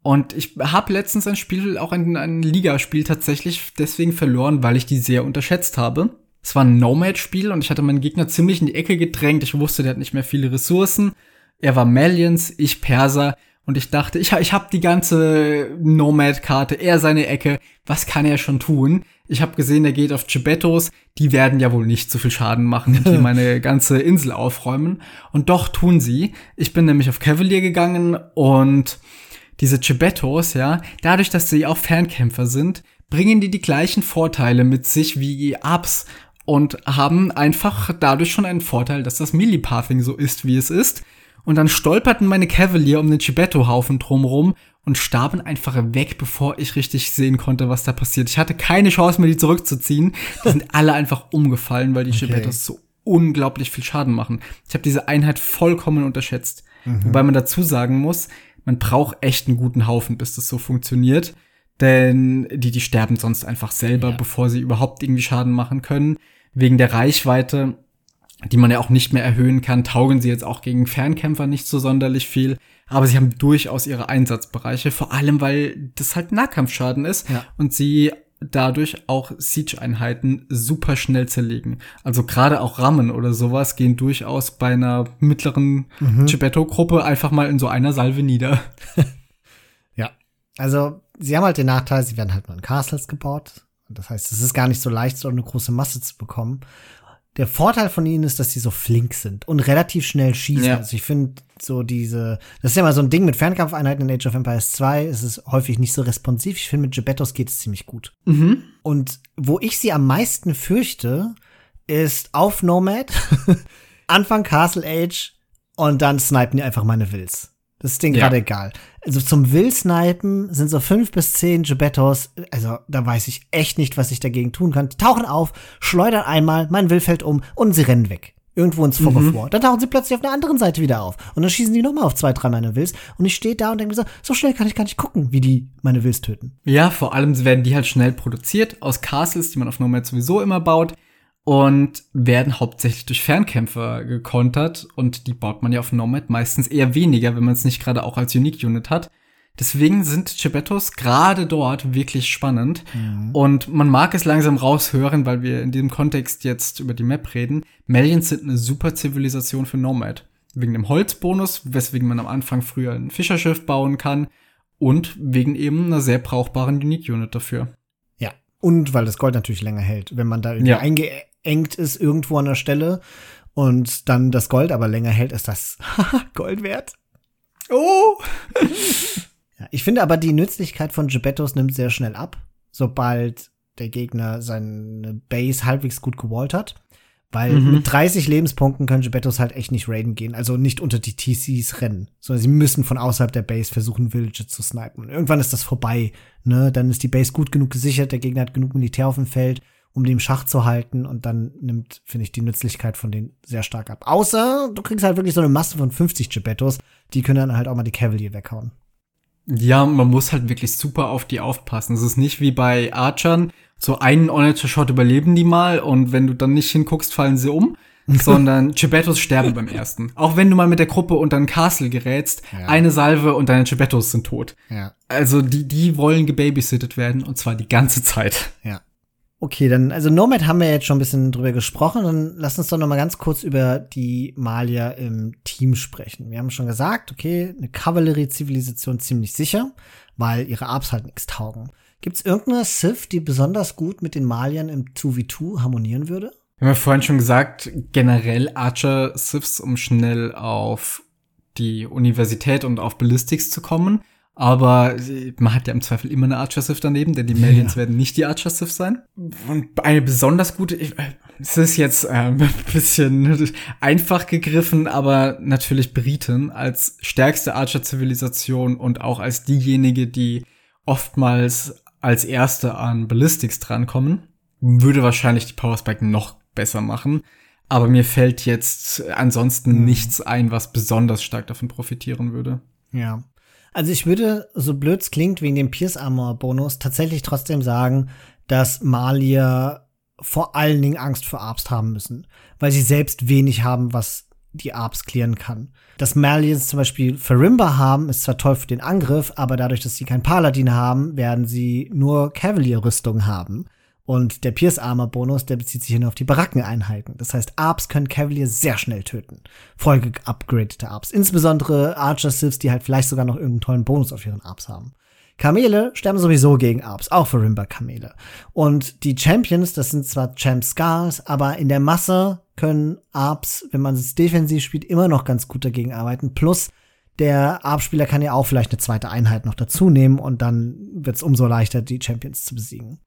Und ich habe letztens ein Spiel, auch ein, ein Ligaspiel tatsächlich deswegen verloren, weil ich die sehr unterschätzt habe. Es war ein Nomad-Spiel und ich hatte meinen Gegner ziemlich in die Ecke gedrängt. Ich wusste, der hat nicht mehr viele Ressourcen. Er war Malians, ich Perser. Und ich dachte, ich, ich habe die ganze Nomad-Karte, er seine Ecke. Was kann er schon tun? Ich habe gesehen, er geht auf Gebettos. Die werden ja wohl nicht so viel Schaden machen, die meine ganze Insel aufräumen. Und doch tun sie. Ich bin nämlich auf Cavalier gegangen und diese Gebettos, ja, dadurch, dass sie auch Fernkämpfer sind, bringen die die gleichen Vorteile mit sich wie Abs und haben einfach dadurch schon einen Vorteil, dass das Millipathing so ist, wie es ist. Und dann stolperten meine Cavalier um den Chibetto-Haufen drumrum und starben einfach weg, bevor ich richtig sehen konnte, was da passiert. Ich hatte keine Chance mehr, die zurückzuziehen. Die sind alle einfach umgefallen, weil die okay. Chibettos so unglaublich viel Schaden machen. Ich habe diese Einheit vollkommen unterschätzt. Mhm. Wobei man dazu sagen muss, man braucht echt einen guten Haufen, bis das so funktioniert. Denn die, die sterben sonst einfach selber, ja. bevor sie überhaupt irgendwie Schaden machen können wegen der Reichweite, die man ja auch nicht mehr erhöhen kann, taugen sie jetzt auch gegen Fernkämpfer nicht so sonderlich viel. Aber sie haben durchaus ihre Einsatzbereiche, vor allem weil das halt Nahkampfschaden ist ja. und sie dadurch auch Siege-Einheiten super schnell zerlegen. Also gerade auch Rammen oder sowas gehen durchaus bei einer mittleren mhm. Gebetto-Gruppe einfach mal in so einer Salve nieder. ja, also sie haben halt den Nachteil, sie werden halt mal in Castles gebaut. Das heißt, es ist gar nicht so leicht, so eine große Masse zu bekommen. Der Vorteil von ihnen ist, dass sie so flink sind und relativ schnell schießen. Ja. Also ich finde so diese, das ist ja mal so ein Ding mit Fernkampfeinheiten in Age of Empires 2, es ist häufig nicht so responsiv. Ich finde, mit Gebettos geht es ziemlich gut. Mhm. Und wo ich sie am meisten fürchte, ist auf Nomad, Anfang Castle Age und dann snipen die einfach meine Wills. Das ist denen ja. gerade egal. Also zum Will-Snipen sind so fünf bis zehn Gebettos. Also da weiß ich echt nicht, was ich dagegen tun kann. Die tauchen auf, schleudern einmal, mein Will fällt um und sie rennen weg. Irgendwo ins Fog mhm. Dann tauchen sie plötzlich auf der anderen Seite wieder auf. Und dann schießen die nochmal auf zwei, drei meine Wills. Und ich stehe da und denke mir so, so schnell kann ich gar nicht gucken, wie die meine Wills töten. Ja, vor allem werden die halt schnell produziert aus Castles, die man auf Nomad sowieso immer baut und werden hauptsächlich durch Fernkämpfer gekontert und die baut man ja auf Nomad meistens eher weniger, wenn man es nicht gerade auch als Unique Unit hat. Deswegen sind Chibettos gerade dort wirklich spannend mhm. und man mag es langsam raushören, weil wir in diesem Kontext jetzt über die Map reden. Melians sind eine super Zivilisation für Nomad. Wegen dem Holzbonus, weswegen man am Anfang früher ein Fischerschiff bauen kann und wegen eben einer sehr brauchbaren Unique Unit dafür. Ja, und weil das Gold natürlich länger hält. Wenn man da irgendwie ja. einge engt ist irgendwo an der Stelle und dann das Gold aber länger hält, ist das Gold wert. Oh! ja, ich finde aber, die Nützlichkeit von Gebettos nimmt sehr schnell ab, sobald der Gegner seine Base halbwegs gut gewallt hat. Weil mhm. mit 30 Lebenspunkten können Gebettos halt echt nicht raiden gehen, also nicht unter die TCs rennen, sondern sie müssen von außerhalb der Base versuchen, Villages zu snipen. Und irgendwann ist das vorbei, ne? Dann ist die Base gut genug gesichert, der Gegner hat genug Militär auf dem Feld um den Schach zu halten und dann nimmt, finde ich, die Nützlichkeit von denen sehr stark ab. Außer du kriegst halt wirklich so eine Masse von 50 Gebettos, die können dann halt auch mal die Cavalier weghauen. Ja, man muss halt wirklich super auf die aufpassen. Es ist nicht wie bei Archern, so einen Onager Shot überleben die mal und wenn du dann nicht hinguckst, fallen sie um. sondern Gebettos sterben beim ersten. Auch wenn du mal mit der Gruppe unter ein Castle gerätst, ja. eine Salve und deine Gebettos sind tot. Ja. Also die, die wollen gebabysittet werden und zwar die ganze Zeit. Ja. Okay, dann, also Nomad haben wir jetzt schon ein bisschen drüber gesprochen. Dann lass uns doch noch mal ganz kurz über die Malier im Team sprechen. Wir haben schon gesagt, okay, eine Kavallerie-Zivilisation ziemlich sicher, weil ihre Arps halt nichts taugen. Gibt es irgendeine Sith, die besonders gut mit den Maliern im 2v2 harmonieren würde? Wir haben ja vorhin schon gesagt, generell Archer-Siths, um schnell auf die Universität und auf Ballistics zu kommen. Aber man hat ja im Zweifel immer eine Archer Sith daneben, denn die Malians ja. werden nicht die Archer Sith sein. Und eine besonders gute, es ist jetzt äh, ein bisschen einfach gegriffen, aber natürlich Briten als stärkste Archer-Zivilisation und auch als diejenige, die oftmals als erste an Ballistics drankommen, würde wahrscheinlich die Power Spike noch besser machen. Aber mir fällt jetzt ansonsten hm. nichts ein, was besonders stark davon profitieren würde. Ja. Also ich würde, so blöd es klingt, wegen dem Pierce Armor Bonus tatsächlich trotzdem sagen, dass Malier vor allen Dingen Angst vor Arbst haben müssen, weil sie selbst wenig haben, was die Arbs klären kann. Dass Malians zum Beispiel Farimba haben, ist zwar toll für den Angriff, aber dadurch, dass sie kein Paladin haben, werden sie nur Cavalier-Rüstung haben. Und der Pierce Armor Bonus, der bezieht sich hier nur auf die Barackeneinheiten. Das heißt, Arps können Cavalier sehr schnell töten. Voll geupgradete Arps. Insbesondere Archer Siths, die halt vielleicht sogar noch irgendeinen tollen Bonus auf ihren Arps haben. Kamele sterben sowieso gegen Arps, auch für Rimba Kamele. Und die Champions, das sind zwar Champ Scars, aber in der Masse können Arps, wenn man es defensiv spielt, immer noch ganz gut dagegen arbeiten. Plus, der Arp-Spieler kann ja auch vielleicht eine zweite Einheit noch dazu nehmen und dann wird es umso leichter, die Champions zu besiegen.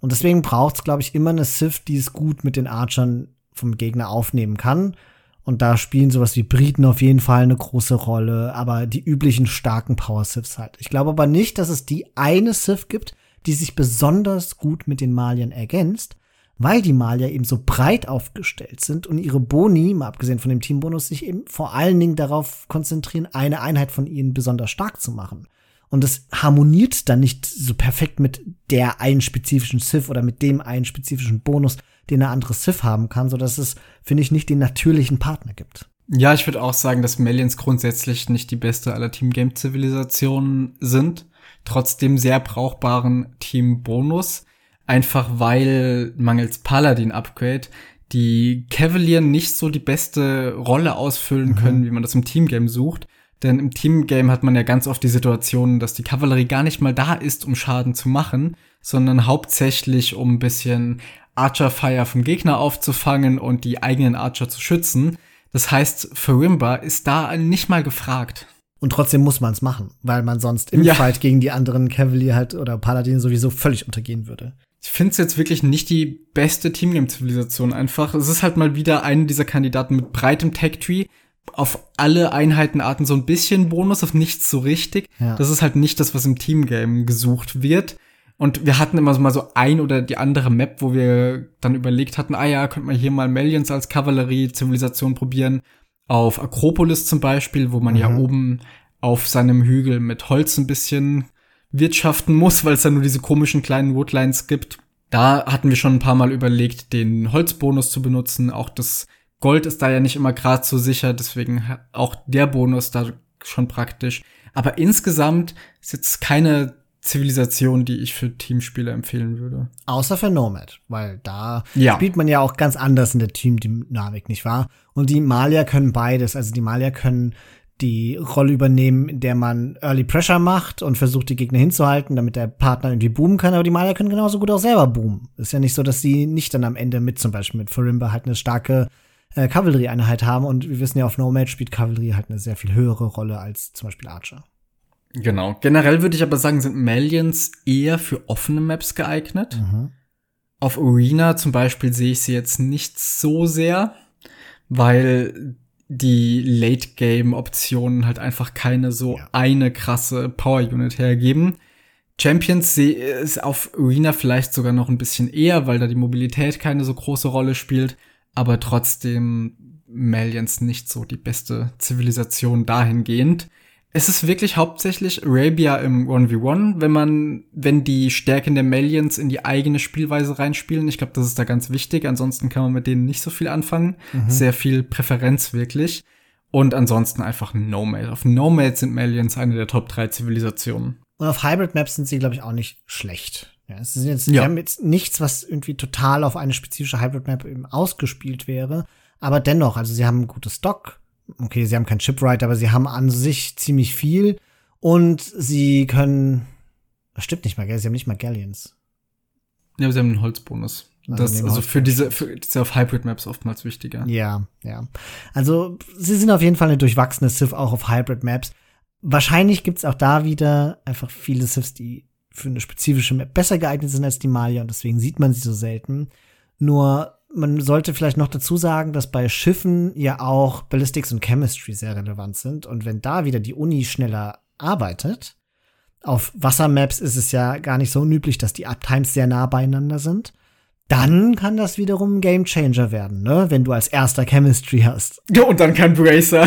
Und deswegen braucht es, glaube ich, immer eine Sith, die es gut mit den Archern vom Gegner aufnehmen kann. Und da spielen sowas wie Briten auf jeden Fall eine große Rolle, aber die üblichen starken Power Siths halt. Ich glaube aber nicht, dass es die eine Sith gibt, die sich besonders gut mit den Maliern ergänzt, weil die Malier eben so breit aufgestellt sind und ihre Boni, mal abgesehen von dem Teambonus, sich eben vor allen Dingen darauf konzentrieren, eine Einheit von ihnen besonders stark zu machen. Und es harmoniert dann nicht so perfekt mit der einen spezifischen Sith oder mit dem einen spezifischen Bonus, den eine andere Sith haben kann, so dass es, finde ich, nicht den natürlichen Partner gibt. Ja, ich würde auch sagen, dass Melians grundsätzlich nicht die beste aller Team-Game-Zivilisationen sind. Trotzdem sehr brauchbaren Team-Bonus. Einfach weil mangels Paladin-Upgrade die Cavalier nicht so die beste Rolle ausfüllen mhm. können, wie man das im Teamgame sucht. Denn im Teamgame hat man ja ganz oft die Situation, dass die Kavallerie gar nicht mal da ist, um Schaden zu machen, sondern hauptsächlich um ein bisschen Archer-Fire vom Gegner aufzufangen und die eigenen Archer zu schützen. Das heißt, Farimba ist da nicht mal gefragt. Und trotzdem muss man es machen, weil man sonst im ja. Fight gegen die anderen Cavalier halt oder Paladin sowieso völlig untergehen würde. Ich finde es jetzt wirklich nicht die beste Teamgame-Zivilisation einfach. Es ist halt mal wieder eine dieser Kandidaten mit breitem Tech-Tree. Auf alle Einheitenarten so ein bisschen Bonus, auf nichts so richtig. Ja. Das ist halt nicht das, was im Teamgame gesucht wird. Und wir hatten immer so mal so ein oder die andere Map, wo wir dann überlegt hatten, ah ja, könnte man hier mal Melians als Kavallerie-Zivilisation probieren. Auf Akropolis zum Beispiel, wo man mhm. ja oben auf seinem Hügel mit Holz ein bisschen wirtschaften muss, weil es da nur diese komischen kleinen Woodlines gibt. Da hatten wir schon ein paar Mal überlegt, den Holzbonus zu benutzen. Auch das Gold ist da ja nicht immer gerade so sicher, deswegen auch der Bonus da schon praktisch. Aber insgesamt ist jetzt keine Zivilisation, die ich für Teamspieler empfehlen würde. Außer für Nomad, weil da ja. spielt man ja auch ganz anders in der Teamdynamik, nicht wahr? Und die Malier können beides. Also die Malier können die Rolle übernehmen, in der man Early Pressure macht und versucht, die Gegner hinzuhalten, damit der Partner irgendwie boomen kann, aber die Malier können genauso gut auch selber boomen. Ist ja nicht so, dass sie nicht dann am Ende mit zum Beispiel mit Furimba halt eine starke äh, Kavallerieeinheit haben und wir wissen ja, auf Nomad spielt Kavallerie halt eine sehr viel höhere Rolle als zum Beispiel Archer. Genau. Generell würde ich aber sagen, sind Malians eher für offene Maps geeignet. Mhm. Auf Arena zum Beispiel sehe ich sie jetzt nicht so sehr, weil die Late-Game-Optionen halt einfach keine so ja. eine krasse Power-Unit hergeben. Champions sehe es auf Arena vielleicht sogar noch ein bisschen eher, weil da die Mobilität keine so große Rolle spielt, aber trotzdem Malians nicht so die beste Zivilisation dahingehend es ist wirklich hauptsächlich Arabia im 1v1, wenn man, wenn die Stärken der Melians in die eigene Spielweise reinspielen. Ich glaube, das ist da ganz wichtig. Ansonsten kann man mit denen nicht so viel anfangen. Mhm. Sehr viel Präferenz wirklich. Und ansonsten einfach Nomad. Auf Nomad sind Melians eine der Top 3 Zivilisationen. Und auf Hybrid Maps sind sie, glaube ich, auch nicht schlecht. Ja, es ist jetzt, ja. haben jetzt nichts, was irgendwie total auf eine spezifische Hybrid Map eben ausgespielt wäre. Aber dennoch, also sie haben ein gutes Stock, okay, sie haben kein Shipwright, aber sie haben an sich ziemlich viel und sie können, das stimmt nicht mal, gell? Sie haben nicht mal Galleons. Ja, aber sie haben einen Holzbonus. Also das also für diese, für diese auf Hybrid Maps oftmals wichtiger. Ja, ja. Also sie sind auf jeden Fall eine durchwachsene Sith auch auf Hybrid Maps. Wahrscheinlich gibt's auch da wieder einfach viele Siths, die für eine spezifische Map besser geeignet sind als die Maya und deswegen sieht man sie so selten. Nur man sollte vielleicht noch dazu sagen, dass bei Schiffen ja auch Ballistics und Chemistry sehr relevant sind. Und wenn da wieder die Uni schneller arbeitet, auf Wassermaps ist es ja gar nicht so unüblich, dass die Uptimes sehr nah beieinander sind. Dann kann das wiederum ein Game Changer werden, ne? Wenn du als erster Chemistry hast. Ja, und dann kein Bracer.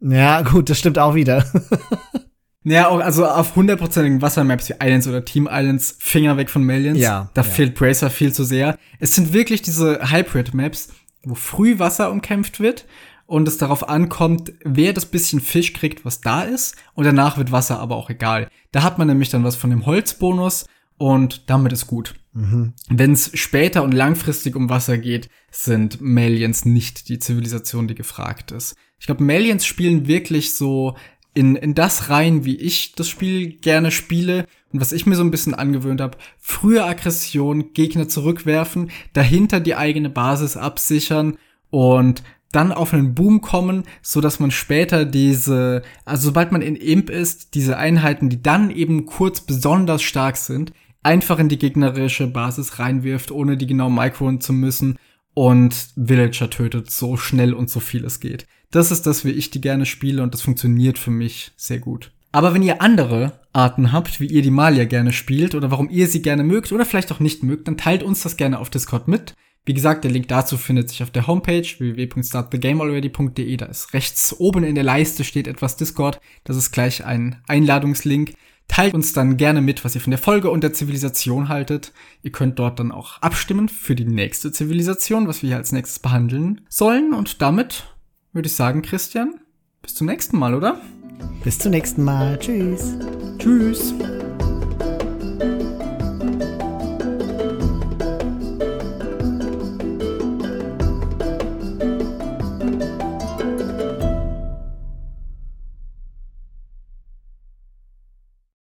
Ja, gut, das stimmt auch wieder. Ja, auch, also auf hundertprozentigen Wassermaps wie Islands oder Team Islands, Finger weg von Millions. Ja. Da ja. fehlt Bracer viel zu sehr. Es sind wirklich diese Hybrid-Maps, wo früh Wasser umkämpft wird und es darauf ankommt, wer das bisschen Fisch kriegt, was da ist. Und danach wird Wasser aber auch egal. Da hat man nämlich dann was von dem Holzbonus und damit ist gut. Mhm. Wenn es später und langfristig um Wasser geht, sind Malians nicht die Zivilisation, die gefragt ist. Ich glaube, Malians spielen wirklich so in, in das rein, wie ich das Spiel gerne spiele und was ich mir so ein bisschen angewöhnt habe. Frühe Aggression, Gegner zurückwerfen, dahinter die eigene Basis absichern und dann auf einen Boom kommen, so dass man später diese, also sobald man in Imp ist, diese Einheiten, die dann eben kurz besonders stark sind, einfach in die gegnerische Basis reinwirft, ohne die genau microen zu müssen und Villager tötet so schnell und so viel es geht. Das ist das, wie ich die gerne spiele und das funktioniert für mich sehr gut. Aber wenn ihr andere Arten habt, wie ihr die Malia gerne spielt oder warum ihr sie gerne mögt oder vielleicht auch nicht mögt, dann teilt uns das gerne auf Discord mit. Wie gesagt, der Link dazu findet sich auf der Homepage www.startthegamealready.de. Da ist rechts oben in der Leiste steht etwas Discord. Das ist gleich ein Einladungslink. Teilt uns dann gerne mit, was ihr von der Folge und der Zivilisation haltet. Ihr könnt dort dann auch abstimmen für die nächste Zivilisation, was wir hier als nächstes behandeln sollen. Und damit würde ich sagen, Christian, bis zum nächsten Mal, oder? Bis zum nächsten Mal. Tschüss. Tschüss.